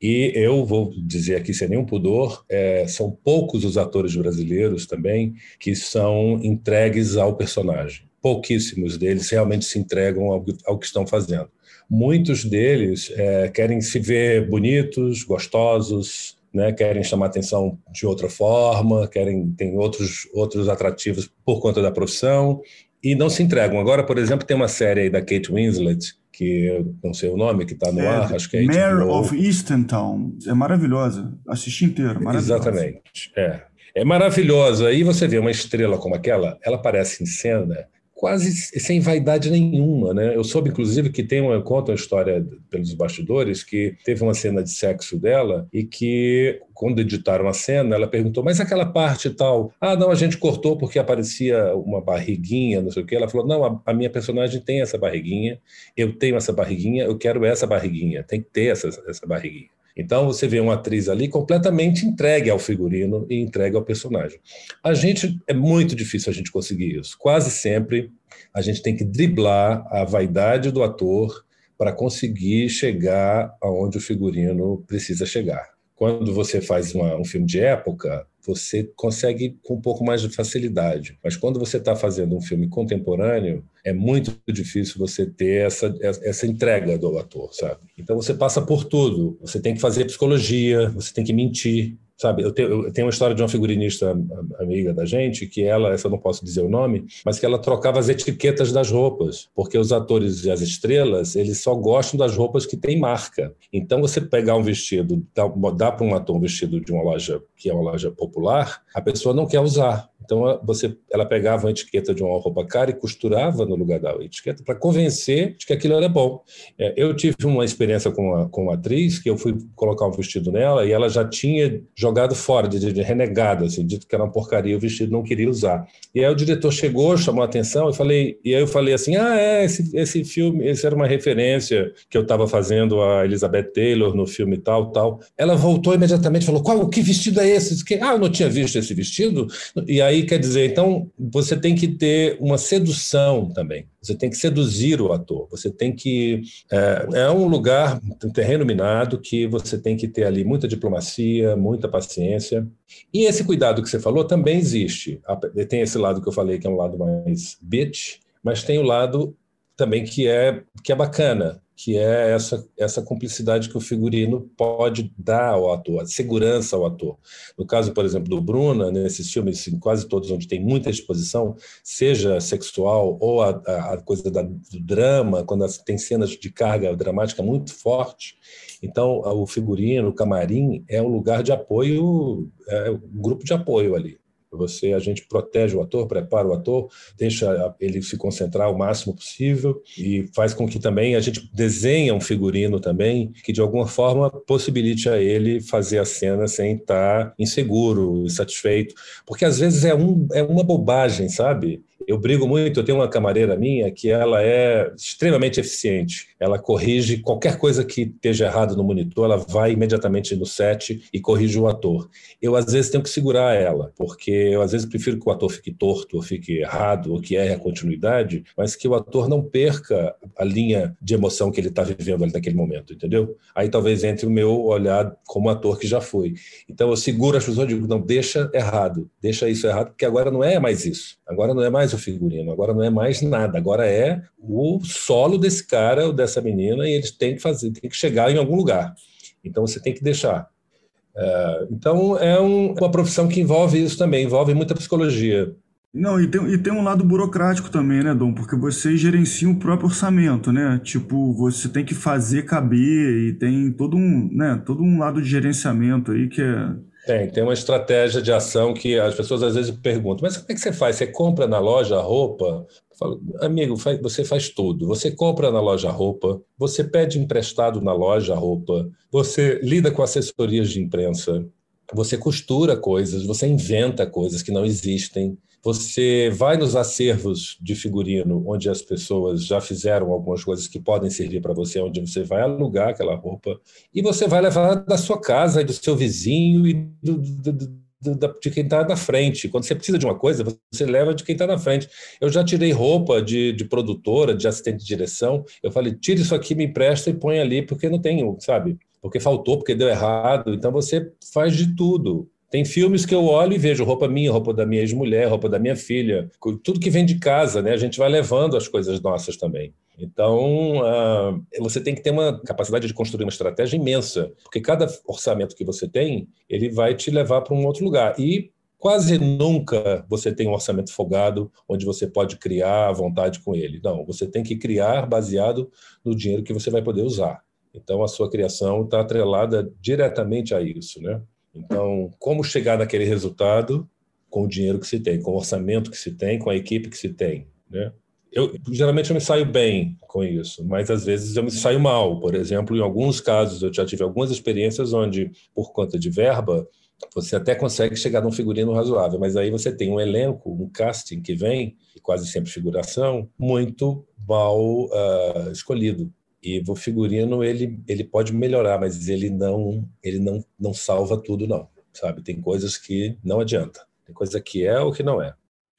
E eu vou dizer aqui sem nenhum pudor, é, são poucos os atores brasileiros também que são entregues ao personagem. Pouquíssimos deles realmente se entregam ao, ao que estão fazendo. Muitos deles é, querem se ver bonitos, gostosos, né, querem chamar atenção de outra forma, querem tem outros outros atrativos por conta da profissão e não se entregam. Agora, por exemplo, tem uma série aí da Kate Winslet, que eu não sei o nome, que está no é, ar, acho que é Mare of Eastontown. É maravilhosa. Assisti inteiro, maravilhosa. Exatamente, é. É maravilhosa. Aí você vê uma estrela como aquela, ela aparece em cena quase sem vaidade nenhuma, né? Eu soube, inclusive, que tem uma conta uma história pelos bastidores que teve uma cena de sexo dela e que quando editaram a cena, ela perguntou: "Mas aquela parte tal? Ah, não, a gente cortou porque aparecia uma barriguinha, não sei o quê". Ela falou: "Não, a, a minha personagem tem essa barriguinha, eu tenho essa barriguinha, eu quero essa barriguinha, tem que ter essa, essa barriguinha". Então você vê uma atriz ali completamente entregue ao figurino e entregue ao personagem. A gente é muito difícil a gente conseguir isso. Quase sempre a gente tem que driblar a vaidade do ator para conseguir chegar aonde o figurino precisa chegar. Quando você faz uma, um filme de época, você consegue com um pouco mais de facilidade. Mas quando você está fazendo um filme contemporâneo, é muito difícil você ter essa, essa entrega do ator, sabe? Então você passa por tudo. Você tem que fazer psicologia, você tem que mentir, Sabe, eu tenho, eu tenho, uma história de uma figurinista amiga da gente, que ela, essa eu não posso dizer o nome, mas que ela trocava as etiquetas das roupas, porque os atores e as estrelas, eles só gostam das roupas que têm marca. Então, você pegar um vestido, dá, dá para um ator um vestido de uma loja que é uma loja popular, a pessoa não quer usar. Então, você, ela pegava uma etiqueta de uma roupa cara e costurava no lugar da etiqueta para convencer de que aquilo era bom. É, eu tive uma experiência com uma, com uma atriz que eu fui colocar um vestido nela e ela já tinha jogado fora, de, de renegado, assim, dito que era uma porcaria, o vestido não queria usar. E aí o diretor chegou, chamou a atenção e falei, e aí eu falei assim, ah, é, esse, esse filme, esse era uma referência que eu estava fazendo a Elizabeth Taylor no filme tal, tal. Ela voltou imediatamente e falou, qual, que vestido é esse? Ah, eu não tinha visto esse vestido. E aí aí quer dizer, então, você tem que ter uma sedução também. Você tem que seduzir o ator. Você tem que. É, é um lugar, um terreno minado, que você tem que ter ali muita diplomacia, muita paciência. E esse cuidado que você falou também existe. Tem esse lado que eu falei, que é um lado mais bitch, mas tem o lado também que é, que é bacana, que é essa, essa cumplicidade que o figurino pode dar ao ator, a segurança ao ator. No caso, por exemplo, do Bruna, nesses filmes, em quase todos onde tem muita exposição, seja sexual ou a, a coisa da, do drama, quando tem cenas de carga dramática muito forte, então o figurino, o camarim, é um lugar de apoio, é um grupo de apoio ali. Você, a gente protege o ator, prepara o ator, deixa ele se concentrar o máximo possível e faz com que também a gente desenhe um figurino também que de alguma forma possibilite a ele fazer a cena sem estar inseguro, insatisfeito, porque às vezes é, um, é uma bobagem, sabe? Eu brigo muito, eu tenho uma camareira minha que ela é extremamente eficiente. Ela corrige qualquer coisa que esteja errado no monitor, ela vai imediatamente no set e corrige o ator. Eu às vezes tenho que segurar ela, porque eu às vezes prefiro que o ator fique torto, ou fique errado, ou que erre a continuidade, mas que o ator não perca a linha de emoção que ele está vivendo ali naquele momento, entendeu? Aí talvez entre o meu olhar como ator que já foi. Então eu seguro as pessoas e digo, não, deixa errado, deixa isso errado, porque agora não é mais isso. Agora não é mais o figurino, agora não é mais nada, agora é o solo desse cara ou dessa menina e eles têm que fazer, têm que chegar em algum lugar. Então você tem que deixar. É, então é um, uma profissão que envolve isso também, envolve muita psicologia. Não, e tem, e tem um lado burocrático também, né, Dom? Porque você gerencia o próprio orçamento, né? Tipo, você tem que fazer caber e tem todo um, né, todo um lado de gerenciamento aí que é tem, tem uma estratégia de ação que as pessoas às vezes perguntam, mas como é que você faz? Você compra na loja roupa? Eu falo, amigo, você faz tudo. Você compra na loja roupa, você pede emprestado na loja roupa, você lida com assessorias de imprensa, você costura coisas, você inventa coisas que não existem. Você vai nos acervos de figurino, onde as pessoas já fizeram algumas coisas que podem servir para você, onde você vai alugar aquela roupa, e você vai levar da sua casa, do seu vizinho e do, do, do, de quem está na frente. Quando você precisa de uma coisa, você leva de quem está na frente. Eu já tirei roupa de, de produtora, de assistente de direção. Eu falei, tira isso aqui, me empresta e põe ali, porque não tenho, sabe? Porque faltou, porque deu errado. Então você faz de tudo. Tem filmes que eu olho e vejo roupa minha, roupa da minha ex-mulher, roupa da minha filha, tudo que vem de casa, né? A gente vai levando as coisas nossas também. Então, uh, você tem que ter uma capacidade de construir uma estratégia imensa, porque cada orçamento que você tem, ele vai te levar para um outro lugar. E quase nunca você tem um orçamento folgado onde você pode criar à vontade com ele. Não, você tem que criar baseado no dinheiro que você vai poder usar. Então, a sua criação está atrelada diretamente a isso, né? Então, como chegar naquele resultado com o dinheiro que se tem, com o orçamento que se tem, com a equipe que se tem, né? eu geralmente eu me saio bem com isso, mas às vezes eu me saio mal. Por exemplo, em alguns casos eu já tive algumas experiências onde, por conta de verba, você até consegue chegar num figurino razoável, mas aí você tem um elenco, um casting que vem, quase sempre figuração, muito mal uh, escolhido. E o figurino ele, ele pode melhorar, mas ele não ele não, não salva tudo não, sabe? Tem coisas que não adianta. Tem coisa que é ou que não é.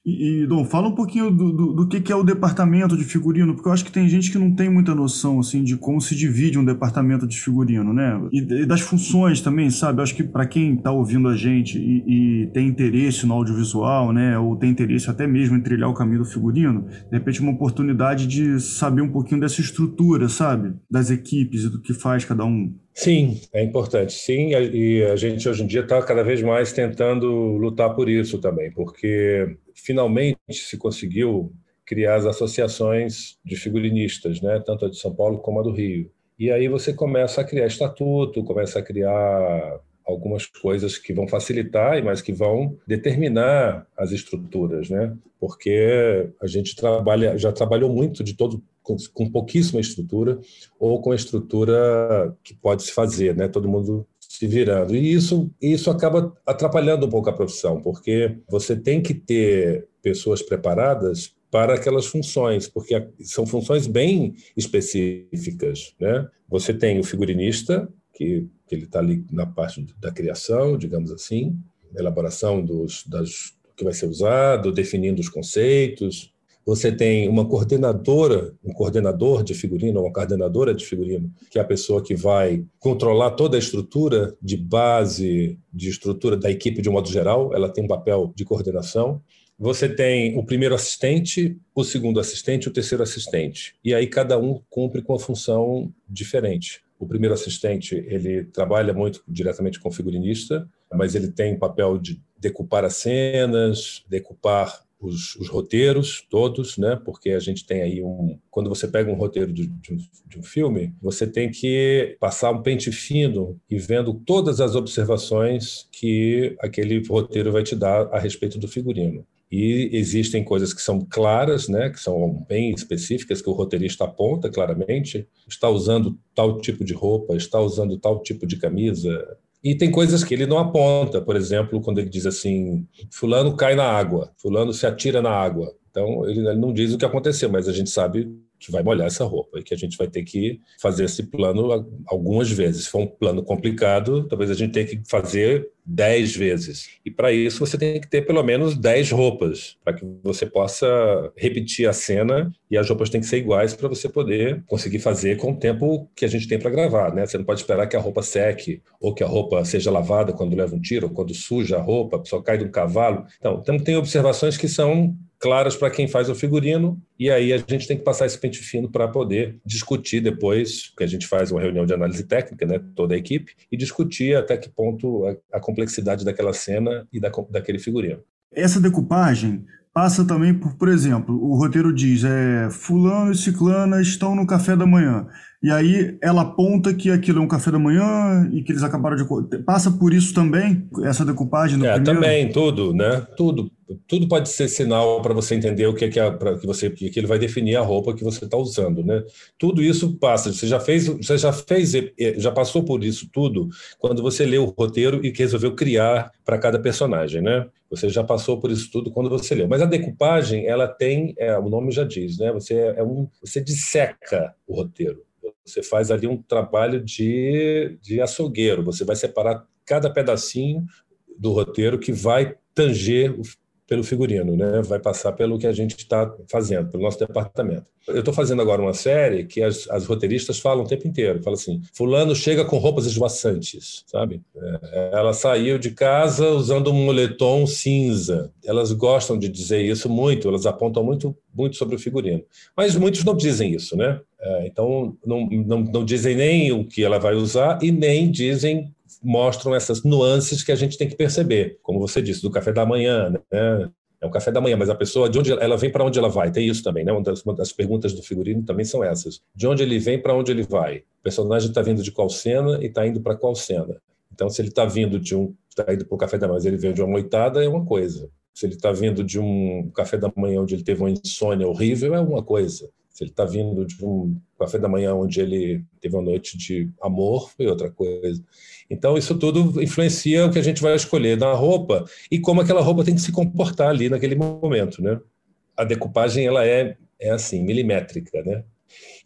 E, Dom, fala um pouquinho do, do, do, que, que é o departamento de figurino, porque eu acho que tem gente que não tem muita noção assim de como se divide um departamento de figurino, né? E, e das funções também, sabe? Eu acho que para quem está ouvindo a gente e, e, tem interesse no audiovisual, né? Ou tem interesse até mesmo em trilhar o caminho do figurino, de repente uma oportunidade de saber um pouquinho dessa estrutura, sabe? Das equipes e do que faz cada um. Sim, é importante. Sim, e a gente hoje em dia está cada vez mais tentando lutar por isso também, porque finalmente se conseguiu criar as associações de figurinistas, né? tanto a de São Paulo como a do Rio. E aí você começa a criar estatuto, começa a criar algumas coisas que vão facilitar, mas que vão determinar as estruturas, né? Porque a gente trabalha, já trabalhou muito de todo com, com pouquíssima estrutura ou com estrutura que pode se fazer, né? Todo mundo se virando. E isso, isso acaba atrapalhando um pouco a profissão, porque você tem que ter pessoas preparadas para aquelas funções, porque são funções bem específicas. Né? Você tem o figurinista, que, que ele está ali na parte da criação, digamos assim, elaboração dos, das, do que vai ser usado, definindo os conceitos, você tem uma coordenadora, um coordenador de figurino, uma coordenadora de figurino, que é a pessoa que vai controlar toda a estrutura de base, de estrutura da equipe de um modo geral, ela tem um papel de coordenação. Você tem o primeiro assistente, o segundo assistente, o terceiro assistente. E aí cada um cumpre com uma função diferente. O primeiro assistente, ele trabalha muito diretamente com o figurinista, mas ele tem o papel de decupar as cenas, decupar os, os, roteiros todos, né? Porque a gente tem aí um. Quando você pega um roteiro de, de, um, de, um, filme, você tem que passar um pente fino e vendo todas as observações que aquele roteiro vai te dar a respeito do figurino. E existem coisas que são claras, né, que são bem específicas, que o roteirista aponta claramente. Está usando tal tipo de roupa, está usando tal tipo de camisa, e tem coisas que ele não aponta, por exemplo, quando ele diz assim: Fulano cai na água, Fulano se atira na água. Então, ele não diz o que aconteceu, mas a gente sabe que vai molhar essa roupa e que a gente vai ter que fazer esse plano algumas vezes. Se for um plano complicado, talvez a gente tenha que fazer dez vezes. E para isso você tem que ter pelo menos dez roupas, para que você possa repetir a cena e as roupas têm que ser iguais para você poder conseguir fazer com o tempo que a gente tem para gravar. Né? Você não pode esperar que a roupa seque ou que a roupa seja lavada quando leva um tiro ou quando suja a roupa, só cai de um cavalo. Então, tem observações que são claras para quem faz o figurino, e aí a gente tem que passar esse pente fino para poder discutir depois, que a gente faz uma reunião de análise técnica, né, toda a equipe, e discutir até que ponto a, a complexidade daquela cena e da, daquele figurino. Essa decupagem passa também por, por exemplo, o roteiro diz, é, fulano e ciclana estão no café da manhã. E aí ela aponta que aquilo é um café da manhã e que eles acabaram de. Passa por isso também, essa decupagem do é, primeiro? também, tudo, né? Tudo. Tudo pode ser sinal para você entender o que é que, é, que você que ele vai definir a roupa que você está usando, né? Tudo isso passa. Você já fez, você já fez, já passou por isso tudo quando você leu o roteiro e que resolveu criar para cada personagem, né? Você já passou por isso tudo quando você leu. Mas a decupagem, ela tem, é, o nome já diz, né? Você é um, você disseca o roteiro. Você faz ali um trabalho de, de açougueiro. Você vai separar cada pedacinho do roteiro que vai tanger pelo figurino, né? vai passar pelo que a gente está fazendo, pelo nosso departamento. Eu estou fazendo agora uma série que as, as, roteiristas falam o tempo inteiro, falam assim, fulano chega com roupas esvoaçantes, sabe? É, ela saiu de casa usando um moletom cinza. Elas gostam de dizer isso muito, elas apontam muito, muito sobre o figurino. Mas muitos não dizem isso, né? É, então, não, não, não dizem nem o que ela vai usar e nem dizem mostram essas nuances que a gente tem que perceber, como você disse, do café da manhã, né? É o café da manhã, mas a pessoa, de onde ela vem para onde ela vai? Tem isso também, né? Uma das, uma das, perguntas do figurino também são essas. De onde ele vem para onde ele vai? O personagem está vindo de qual cena e está indo para qual cena? Então, se ele está vindo de um, está indo para o café da manhã, mas ele veio de uma moitada, é uma coisa. Se ele está vindo de um café da manhã onde ele teve uma insônia horrível, é uma coisa. Se ele está vindo de um café da manhã onde ele teve uma noite de amor, foi outra coisa. Então, isso tudo influencia o que a gente vai escolher na roupa e como aquela roupa tem que se comportar ali naquele momento, né? A decupagem, ela é, é assim, milimétrica, né?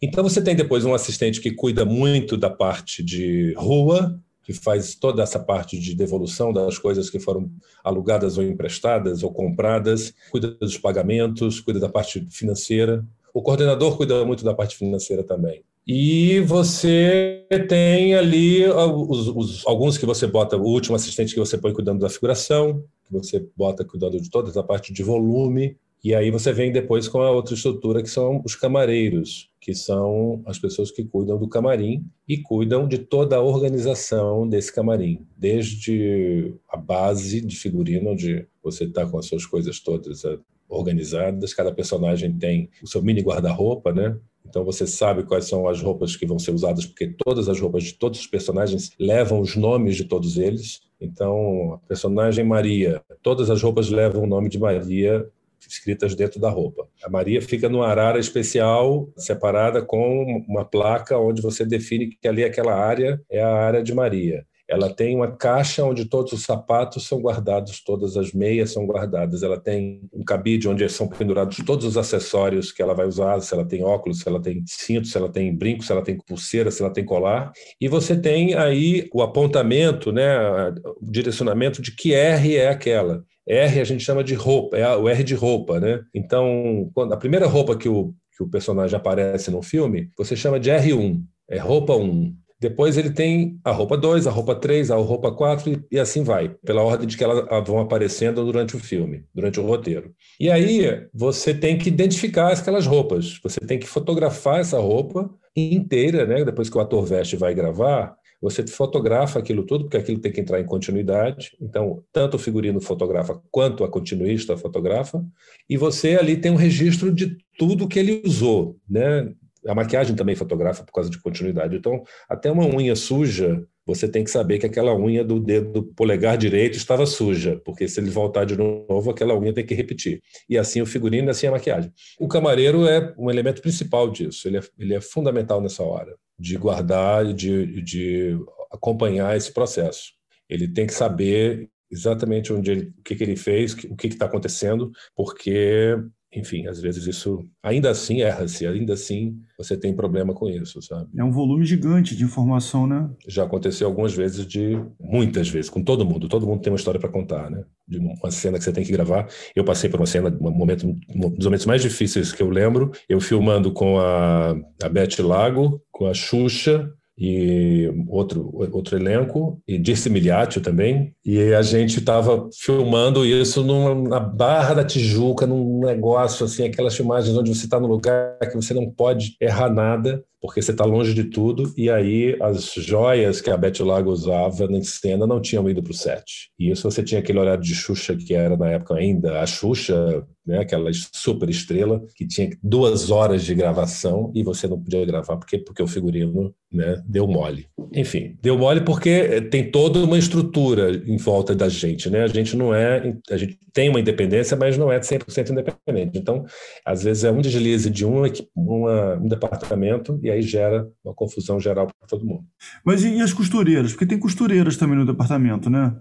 Então, você tem depois um assistente que cuida muito da parte de rua, que faz toda essa parte de devolução das coisas que foram alugadas ou emprestadas ou compradas, cuida dos pagamentos, cuida da parte financeira. O coordenador cuida muito da parte financeira também. E você tem ali os, os, alguns que você bota, o último assistente que você põe cuidando da figuração, que você bota cuidando de toda essa parte de volume, e aí você vem depois com a outra estrutura, que são os camareiros, que são as pessoas que cuidam do camarim e cuidam de toda a organização desse camarim, desde a base de figurino, onde você está com as suas coisas todas organizadas, cada personagem tem o seu mini guarda-roupa, né? Então você sabe quais são as roupas que vão ser usadas, porque todas as roupas de todos os personagens levam os nomes de todos eles. Então, a personagem Maria, todas as roupas levam o nome de Maria escritas dentro da roupa. A Maria fica numa arara especial, separada com uma placa onde você define que ali aquela área é a área de Maria. Ela tem uma caixa onde todos os sapatos são guardados, todas as meias são guardadas. Ela tem um cabide onde são pendurados todos os acessórios que ela vai usar, se ela tem óculos, se ela tem cinto, se ela tem brinco, se ela tem pulseira, se ela tem colar. E você tem aí o apontamento, né, o direcionamento de que R é aquela. R a gente chama de roupa, é o R de roupa, né? Então, quando a primeira roupa que o, que o personagem aparece no filme, você chama de R1, é roupa 1. Depois ele tem a roupa 2, a roupa 3, a roupa 4 e assim vai, pela ordem de que elas vão aparecendo durante o filme, durante o roteiro. E aí você tem que identificar aquelas roupas, você tem que fotografar essa roupa inteira, né? Depois que o ator veste vai gravar, você fotografa aquilo tudo, porque aquilo tem que entrar em continuidade. Então, tanto o figurino fotografa quanto a continuista fotografa, e você ali tem um registro de tudo que ele usou, né? A maquiagem também fotografa por causa de continuidade. Então, até uma unha suja, você tem que saber que aquela unha do dedo do polegar direito estava suja, porque se ele voltar de novo, aquela unha tem que repetir. E assim o figurino, e assim a maquiagem. O camareiro é um elemento principal disso, ele é, ele é fundamental nessa hora de guardar e de, de acompanhar esse processo. Ele tem que saber exatamente onde ele, o que, que ele fez, o que está acontecendo, porque enfim, às vezes isso ainda assim erra-se, ainda assim você tem problema com isso, sabe? É um volume gigante de informação, né? Já aconteceu algumas vezes de muitas vezes com todo mundo, todo mundo tem uma história para contar, né? De uma cena que você tem que gravar. Eu passei por uma cena, um momento, um dos momentos mais difíceis que eu lembro, eu filmando com a, a Beth Lago, com a Xuxa, e outro, outro elenco, e Dirce também, e a gente estava filmando isso numa, na Barra da Tijuca, num negócio assim, aquelas filmagens onde você está no lugar que você não pode errar nada, porque você está longe de tudo, e aí as joias que a Beth Lago usava na cena não tinham ido para o set. E isso você tinha aquele horário de Xuxa, que era na época ainda a Xuxa, né, aquela super estrela, que tinha duas horas de gravação e você não podia gravar, porque, porque o figurino né, deu mole. Enfim, deu mole porque tem toda uma estrutura em volta da gente. Né? A gente não é. A gente tem uma independência, mas não é 100% independente. Então, às vezes é um deslize de um, uma, um departamento e aí gera uma confusão geral para todo mundo. Mas e as costureiras? Porque tem costureiras também no departamento, né?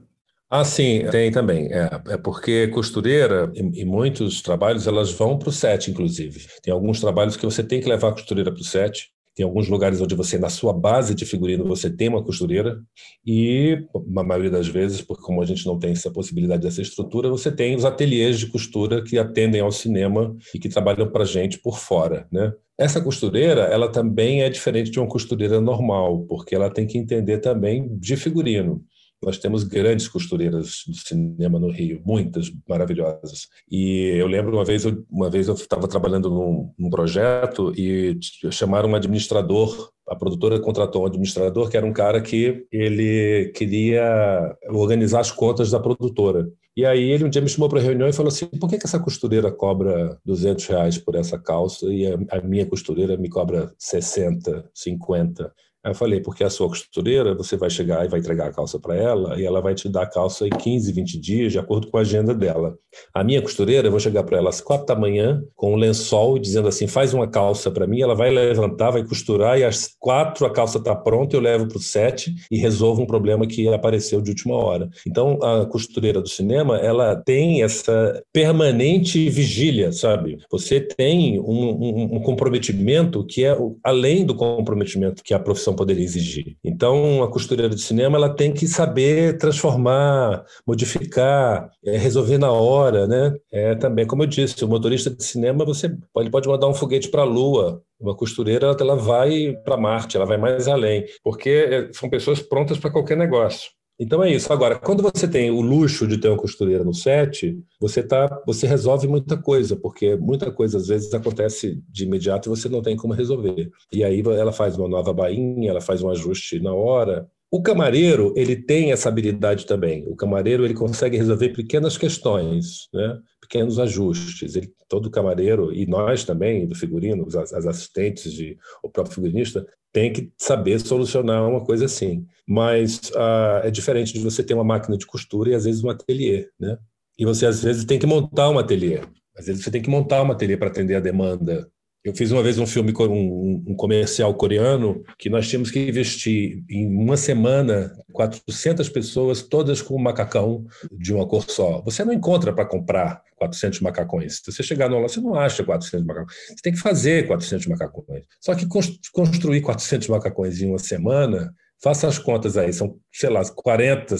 Ah, sim, tem também. É, é porque costureira, e, muitos trabalhos, elas vão para o set, inclusive. Tem alguns trabalhos que você tem que levar a costureira para o set, tem alguns lugares onde você, na sua base de figurino, você tem uma costureira e, na maioria das vezes, porque como a gente não tem essa possibilidade dessa estrutura, você tem os ateliês de costura que atendem ao cinema e que trabalham para a gente por fora, né? Essa costureira, ela também é diferente de uma costureira normal, porque ela tem que entender também de figurino. Nós temos grandes costureiras de cinema no Rio, muitas maravilhosas. E eu lembro uma vez, uma vez eu estava trabalhando num, num projeto e chamaram um administrador a produtora contratou um administrador que era um cara que ele queria organizar as contas da produtora. E aí ele um dia me chamou para reunião e falou assim, por que, que essa costureira cobra 200 reais por essa calça e a, a minha costureira me cobra 60, 50? Eu falei, porque a sua costureira, você vai chegar e vai entregar a calça para ela, e ela vai te dar a calça em 15, 20 dias, de acordo com a agenda dela. A minha costureira, eu vou chegar para ela às quatro da manhã, com um lençol, dizendo assim, faz uma calça para mim, ela vai levantar, vai costurar, e às quatro a calça está pronta, eu levo para o sete e resolvo um problema que apareceu de última hora. Então, a costureira do cinema, ela tem essa permanente vigília, sabe? Você tem um, um, um comprometimento que é além do comprometimento que a profissão profissão poderia exigir. Então, a costureira de cinema ela tem que saber transformar, modificar, é, resolver na hora, né? É também, como eu disse, o motorista de cinema você pode, pode mandar um foguete para a Lua, uma costureira ela vai para Marte, ela vai mais além, porque é, são pessoas prontas para qualquer negócio. Então é isso. Agora, quando você tem o luxo de ter uma costureira no set, você tá, você resolve muita coisa, porque muita coisa às vezes acontece de imediato e você não tem como resolver. E aí ela faz uma nova bainha, ela faz um ajuste na hora. O camareiro, ele tem essa habilidade também. O camareiro, ele consegue resolver pequenas questões, né? Pequenos ajustes. Ele, todo camareiro, e nós também, do figurino, as, as assistentes, de, o próprio figurinista, tem que saber solucionar uma coisa assim. Mas ah, é diferente de você ter uma máquina de costura e às vezes um ateliê, né? E você às vezes tem que montar um ateliê. Às vezes você tem que montar um ateliê para atender a demanda eu fiz uma vez um filme, um, um comercial coreano, que nós tínhamos que investir em uma semana 400 pessoas, todas com um macacão de uma cor só. Você não encontra para comprar 400 macacões. Se você chegar no loja, você não acha 400 macacões. Você tem que fazer 400 macacões. Só que construir 400 macacões em uma semana Faça as contas aí, são, sei lá, 40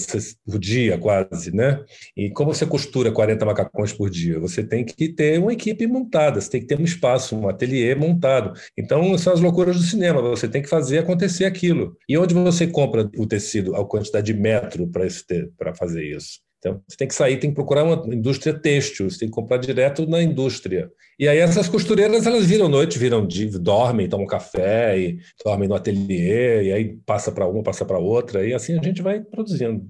por dia quase, né? E como você costura 40 macacões por dia? Você tem que ter uma equipe montada, você tem que ter um espaço, um ateliê montado. Então, são as loucuras do cinema, você tem que fazer acontecer aquilo. E onde você compra o tecido, a quantidade de metro para fazer isso? Então, você tem que sair, tem que procurar uma indústria têxtil, você tem que comprar direto na indústria. E aí essas costureiras, elas viram noite, viram dormem, tomam café, e dormem no ateliê, e aí passa para uma, passa para outra, e assim a gente vai produzindo.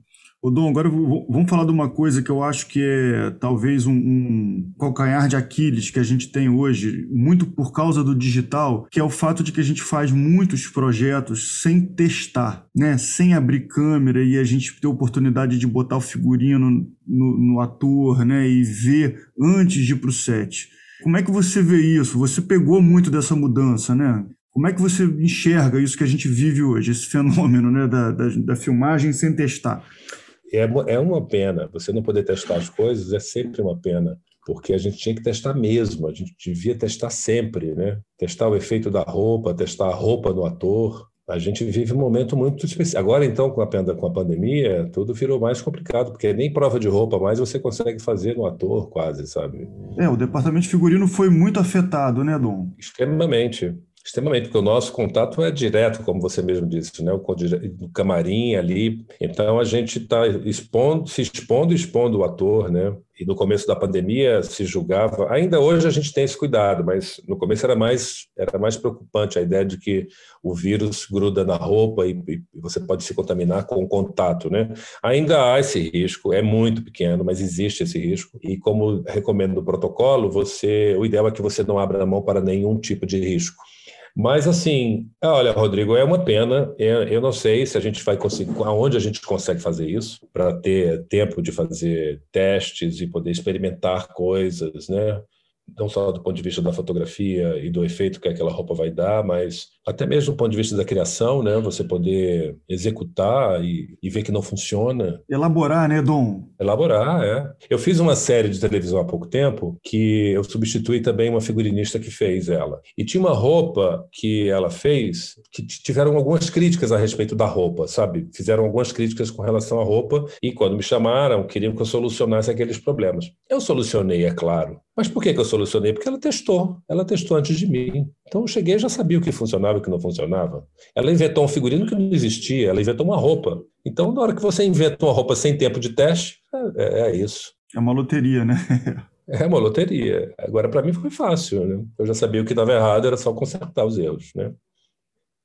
Ô Dom, agora vamos falar de uma coisa que eu acho que é talvez um, um, calcanhar de Aquiles que a gente tem hoje, muito por causa do digital, que é o fato de que a gente faz muitos projetos sem testar, né? sem abrir câmera e a gente ter oportunidade de botar o figurino no, no ator né? e ver antes de ir para o set. Como é que você vê isso? Você pegou muito dessa mudança, né? Como é que você enxerga isso que a gente vive hoje, esse fenômeno né, da, da, da filmagem sem testar? É, é uma pena. Você não poder testar as coisas é sempre uma pena, porque a gente tinha que testar mesmo, a gente devia testar sempre, né? Testar o efeito da roupa, testar a roupa do ator. A gente vive um momento muito especial. Agora, então, com a, com a pandemia, tudo virou mais complicado, porque nem prova de roupa mais você consegue fazer no ator, quase, sabe? É, o departamento de figurino foi muito afetado, né, Dom? Extremamente. Extremamente, porque o nosso contato é direto, como você mesmo disse, né? o camarim ali. Então a gente está se expondo, expondo o ator, né? E no começo da pandemia se julgava. Ainda hoje a gente tem esse cuidado, mas no começo era mais era mais preocupante a ideia de que o vírus gruda na roupa e, e você pode se contaminar com o contato, né? Ainda há esse risco, é muito pequeno, mas existe esse risco. E como recomendo o protocolo, você o ideal é que você não abra a mão para nenhum tipo de risco. Mas, assim, olha, Rodrigo, é uma pena. Eu não sei se a gente vai conseguir, aonde a gente consegue fazer isso, para ter tempo de fazer testes e poder experimentar coisas, né? Não só do ponto de vista da fotografia e do efeito que aquela roupa vai dar, mas até mesmo do ponto de vista da criação, né? Você poder executar e, e, ver que não funciona. Elaborar, né, Dom? Elaborar, é. Eu fiz uma série de televisão há pouco tempo que eu substituí também uma figurinista que fez ela. E tinha uma roupa que ela fez que tiveram algumas críticas a respeito da roupa, sabe? Fizeram algumas críticas com relação à roupa e quando me chamaram, queriam que eu solucionasse aqueles problemas. Eu solucionei, é claro. Mas por que, que eu solucionei? Porque ela testou. Ela testou antes de mim. Então eu cheguei e já sabia o que funcionava e o que não funcionava. Ela inventou um figurino que não existia, ela inventou uma roupa. Então, na hora que você inventa uma roupa sem tempo de teste, é, é isso. É uma loteria, né? *laughs* é uma loteria. Agora, para mim, foi fácil. Né? Eu já sabia o que estava errado, era só consertar os erros. Né?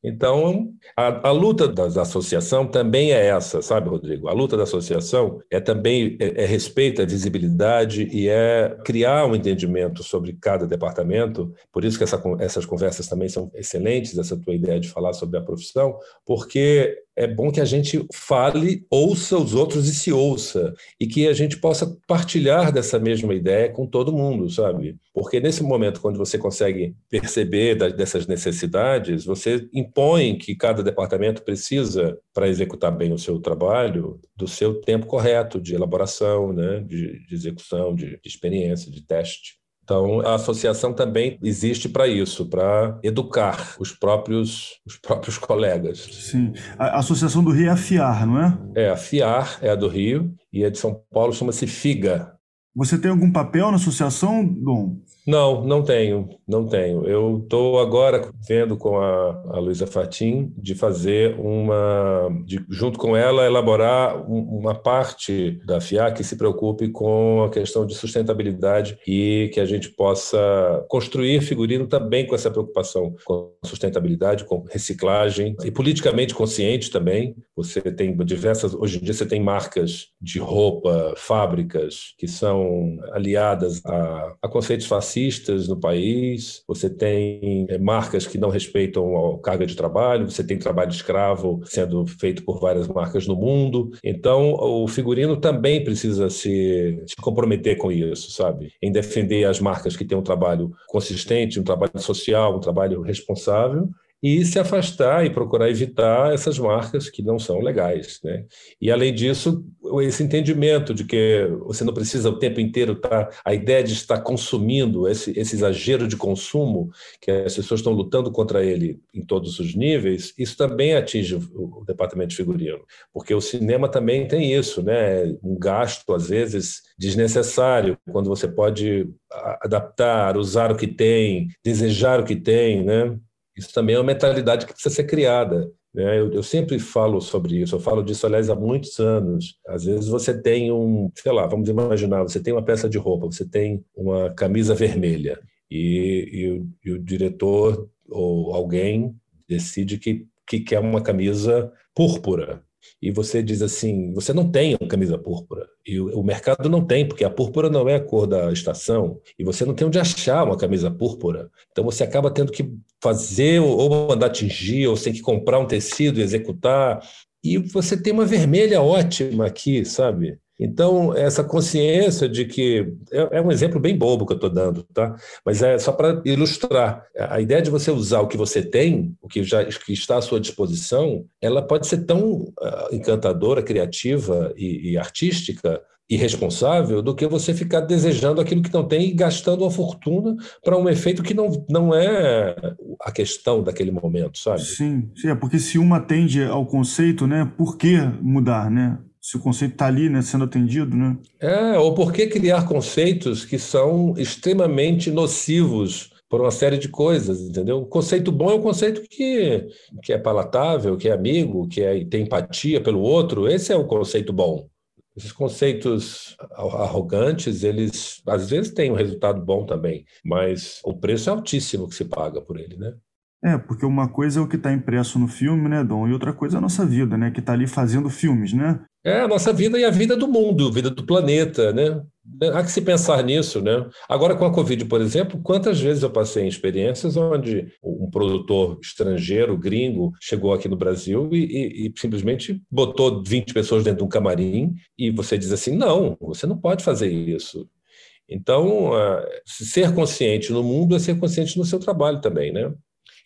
Então, a, a, luta da associação também é essa, sabe, Rodrigo? A luta da associação é também é, é respeito, é visibilidade e é criar um entendimento sobre cada departamento. Por isso que essa, essas conversas também são excelentes, essa tua ideia de falar sobre a profissão, porque é bom que a gente fale, ouça os outros e se ouça, e que a gente possa partilhar dessa mesma ideia com todo mundo, sabe? Porque nesse momento, quando você consegue perceber dessas necessidades, você impõe que cada departamento precisa, para executar bem o seu trabalho, do seu tempo correto de elaboração, né? de, de execução, de, de experiência, de teste. Então, a associação também existe para isso, para educar os próprios, os próprios colegas. Sim. A Associação do Rio é a FIAR, não é? É, a FIAR é a do Rio e a de São Paulo chama-se FIGA. Você tem algum papel na associação, Dom? Não, não tenho, não tenho. Eu estou agora vendo com a, a Luísa Fatim de fazer uma, de, junto com ela, elaborar um, uma parte da FIA que se preocupe com a questão de sustentabilidade e que a gente possa construir figurino também com essa preocupação com sustentabilidade, com reciclagem e politicamente consciente também. Você tem diversas, hoje em dia você tem marcas de roupa, fábricas que são aliadas a, a conceitos fascistas racistas no país, você tem é, marcas que não respeitam a carga de trabalho, você tem trabalho escravo sendo feito por várias marcas no mundo. Então, o figurino também precisa se, se comprometer com isso, sabe? Em defender as marcas que têm um trabalho consistente, um trabalho social, um trabalho responsável, e se afastar e procurar evitar essas marcas que não são legais. Né? E, além disso, esse entendimento de que você não precisa o tempo inteiro estar. Tá, a ideia de estar consumindo, esse, esse exagero de consumo, que as pessoas estão lutando contra ele em todos os níveis, isso também atinge o, o departamento de figurino, porque o cinema também tem isso, né? um gasto, às vezes, desnecessário, quando você pode adaptar, usar o que tem, desejar o que tem, né? Isso também é uma mentalidade que precisa ser criada. Né? Eu, eu, sempre falo sobre isso, eu falo disso, aliás, há muitos anos. Às vezes você tem um, sei lá, vamos imaginar, você tem uma peça de roupa, você tem uma camisa vermelha e, e, o, e o diretor ou alguém decide que, que quer uma camisa púrpura e você diz assim: você não tem uma camisa púrpura. E o, mercado não tem, porque a púrpura não é a cor da estação, e você não tem onde achar uma camisa púrpura. Então você acaba tendo que fazer ou mandar tingir, ou você tem que comprar um tecido e executar. E você tem uma vermelha ótima aqui, sabe? Então, essa consciência de que. É, é um exemplo bem bobo que eu estou dando, tá? Mas é só para ilustrar. A ideia de você usar o que você tem, o que já que está à sua disposição, ela pode ser tão uh, encantadora, criativa e, e artística e responsável do que você ficar desejando aquilo que não tem e gastando uma fortuna para um efeito que não, não é a questão daquele momento, sabe? Sim, sim, é porque se uma atende ao conceito, né, por que mudar, né? Se o conceito está ali, né, sendo atendido, né? É, ou por que criar conceitos que são extremamente nocivos por uma série de coisas, entendeu? O conceito bom é um conceito que, que é palatável, que é amigo, que é, tem empatia pelo outro. Esse é o conceito bom. Esses conceitos arrogantes, eles às vezes têm um resultado bom também, mas o preço é altíssimo que se paga por ele, né? É, porque uma coisa é o que está impresso no filme, né, Dom? E outra coisa é a nossa vida, né? Que está ali fazendo filmes, né? É a nossa vida e a vida do mundo, a vida do planeta, né? Há que se pensar nisso, né? Agora, com a Covid, por exemplo, quantas vezes eu passei em experiências onde um produtor estrangeiro, gringo, chegou aqui no Brasil e, e, e, simplesmente botou 20 pessoas dentro de um camarim e você diz assim: não, você não pode fazer isso. Então, uh, ser consciente no mundo é ser consciente no seu trabalho também, né?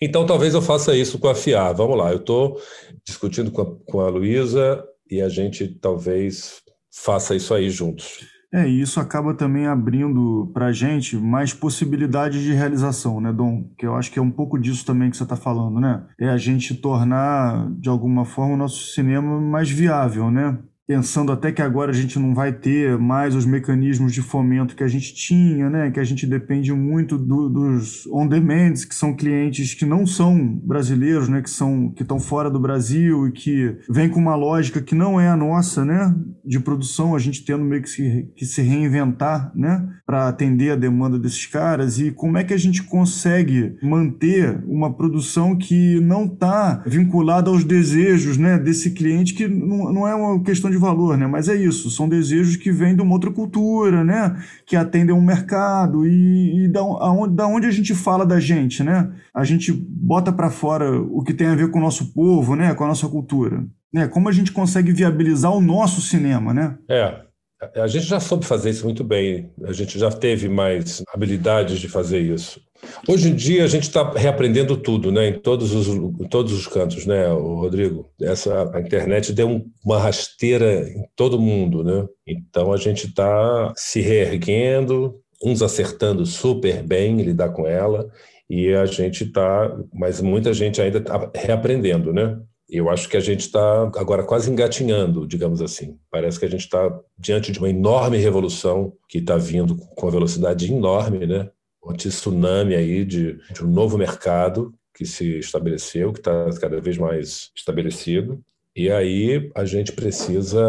Então, talvez eu faça isso com a FIA. Vamos lá, eu estou discutindo com a, com a Luísa e a gente talvez faça isso aí juntos. É, e isso acaba também abrindo para a gente mais possibilidades de realização, né, Dom? Que eu acho que é um pouco disso também que você está falando, né? É a gente tornar, de alguma forma, o nosso cinema mais viável, né? Pensando até que agora a gente não vai ter mais os mecanismos de fomento que a gente tinha, né? Que a gente depende muito do, dos on-demands, que são clientes que não são brasileiros, né? Que são que estão fora do Brasil e que vem com uma lógica que não é a nossa, né? De produção, a gente tendo meio que se, que se reinventar, né? Para atender a demanda desses caras e como é que a gente consegue manter uma produção que não está vinculada aos desejos, né? Desse cliente que não, não é uma questão de valor, né? Mas é isso, são desejos que vêm de uma outra cultura, né? Que atendem um mercado e, e da, aonde, da onde a gente fala da gente, né? A gente bota para fora o que tem a ver com o nosso povo, né? Com a nossa cultura. Né? Como a gente consegue viabilizar o nosso cinema, né? É, a gente já soube fazer isso muito bem, a gente já teve mais habilidades de fazer isso. Hoje em dia a gente está reaprendendo tudo, né? Em todos os, em todos os cantos, né, Rodrigo? Essa a internet deu uma rasteira em todo mundo, né? Então a gente está se reerguendo, uns acertando super bem lidar com ela e a gente está, mas muita gente ainda está reaprendendo, né? Eu acho que a gente está agora quase engatinhando, digamos assim. Parece que a gente está diante de uma enorme revolução que está vindo com uma velocidade enorme, né? um tsunami aí de, de um novo mercado que se estabeleceu, que está cada vez mais estabelecido. E aí a gente precisa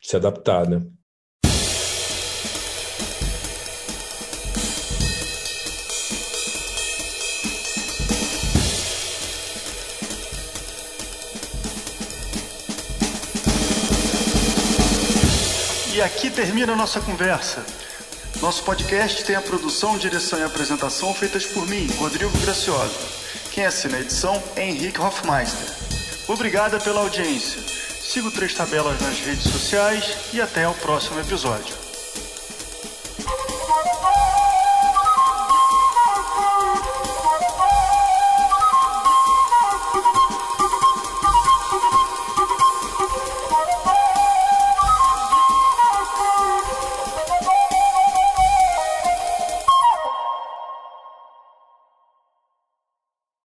se adaptar, né? Aqui termina a nossa conversa. Nosso podcast tem a produção, direção e apresentação feitas por mim, Rodrigo Gracioso. Quem assina a edição é Henrique Hofmeister. Obrigada pela audiência. Sigo Três Tabelas nas redes sociais e até o próximo episódio.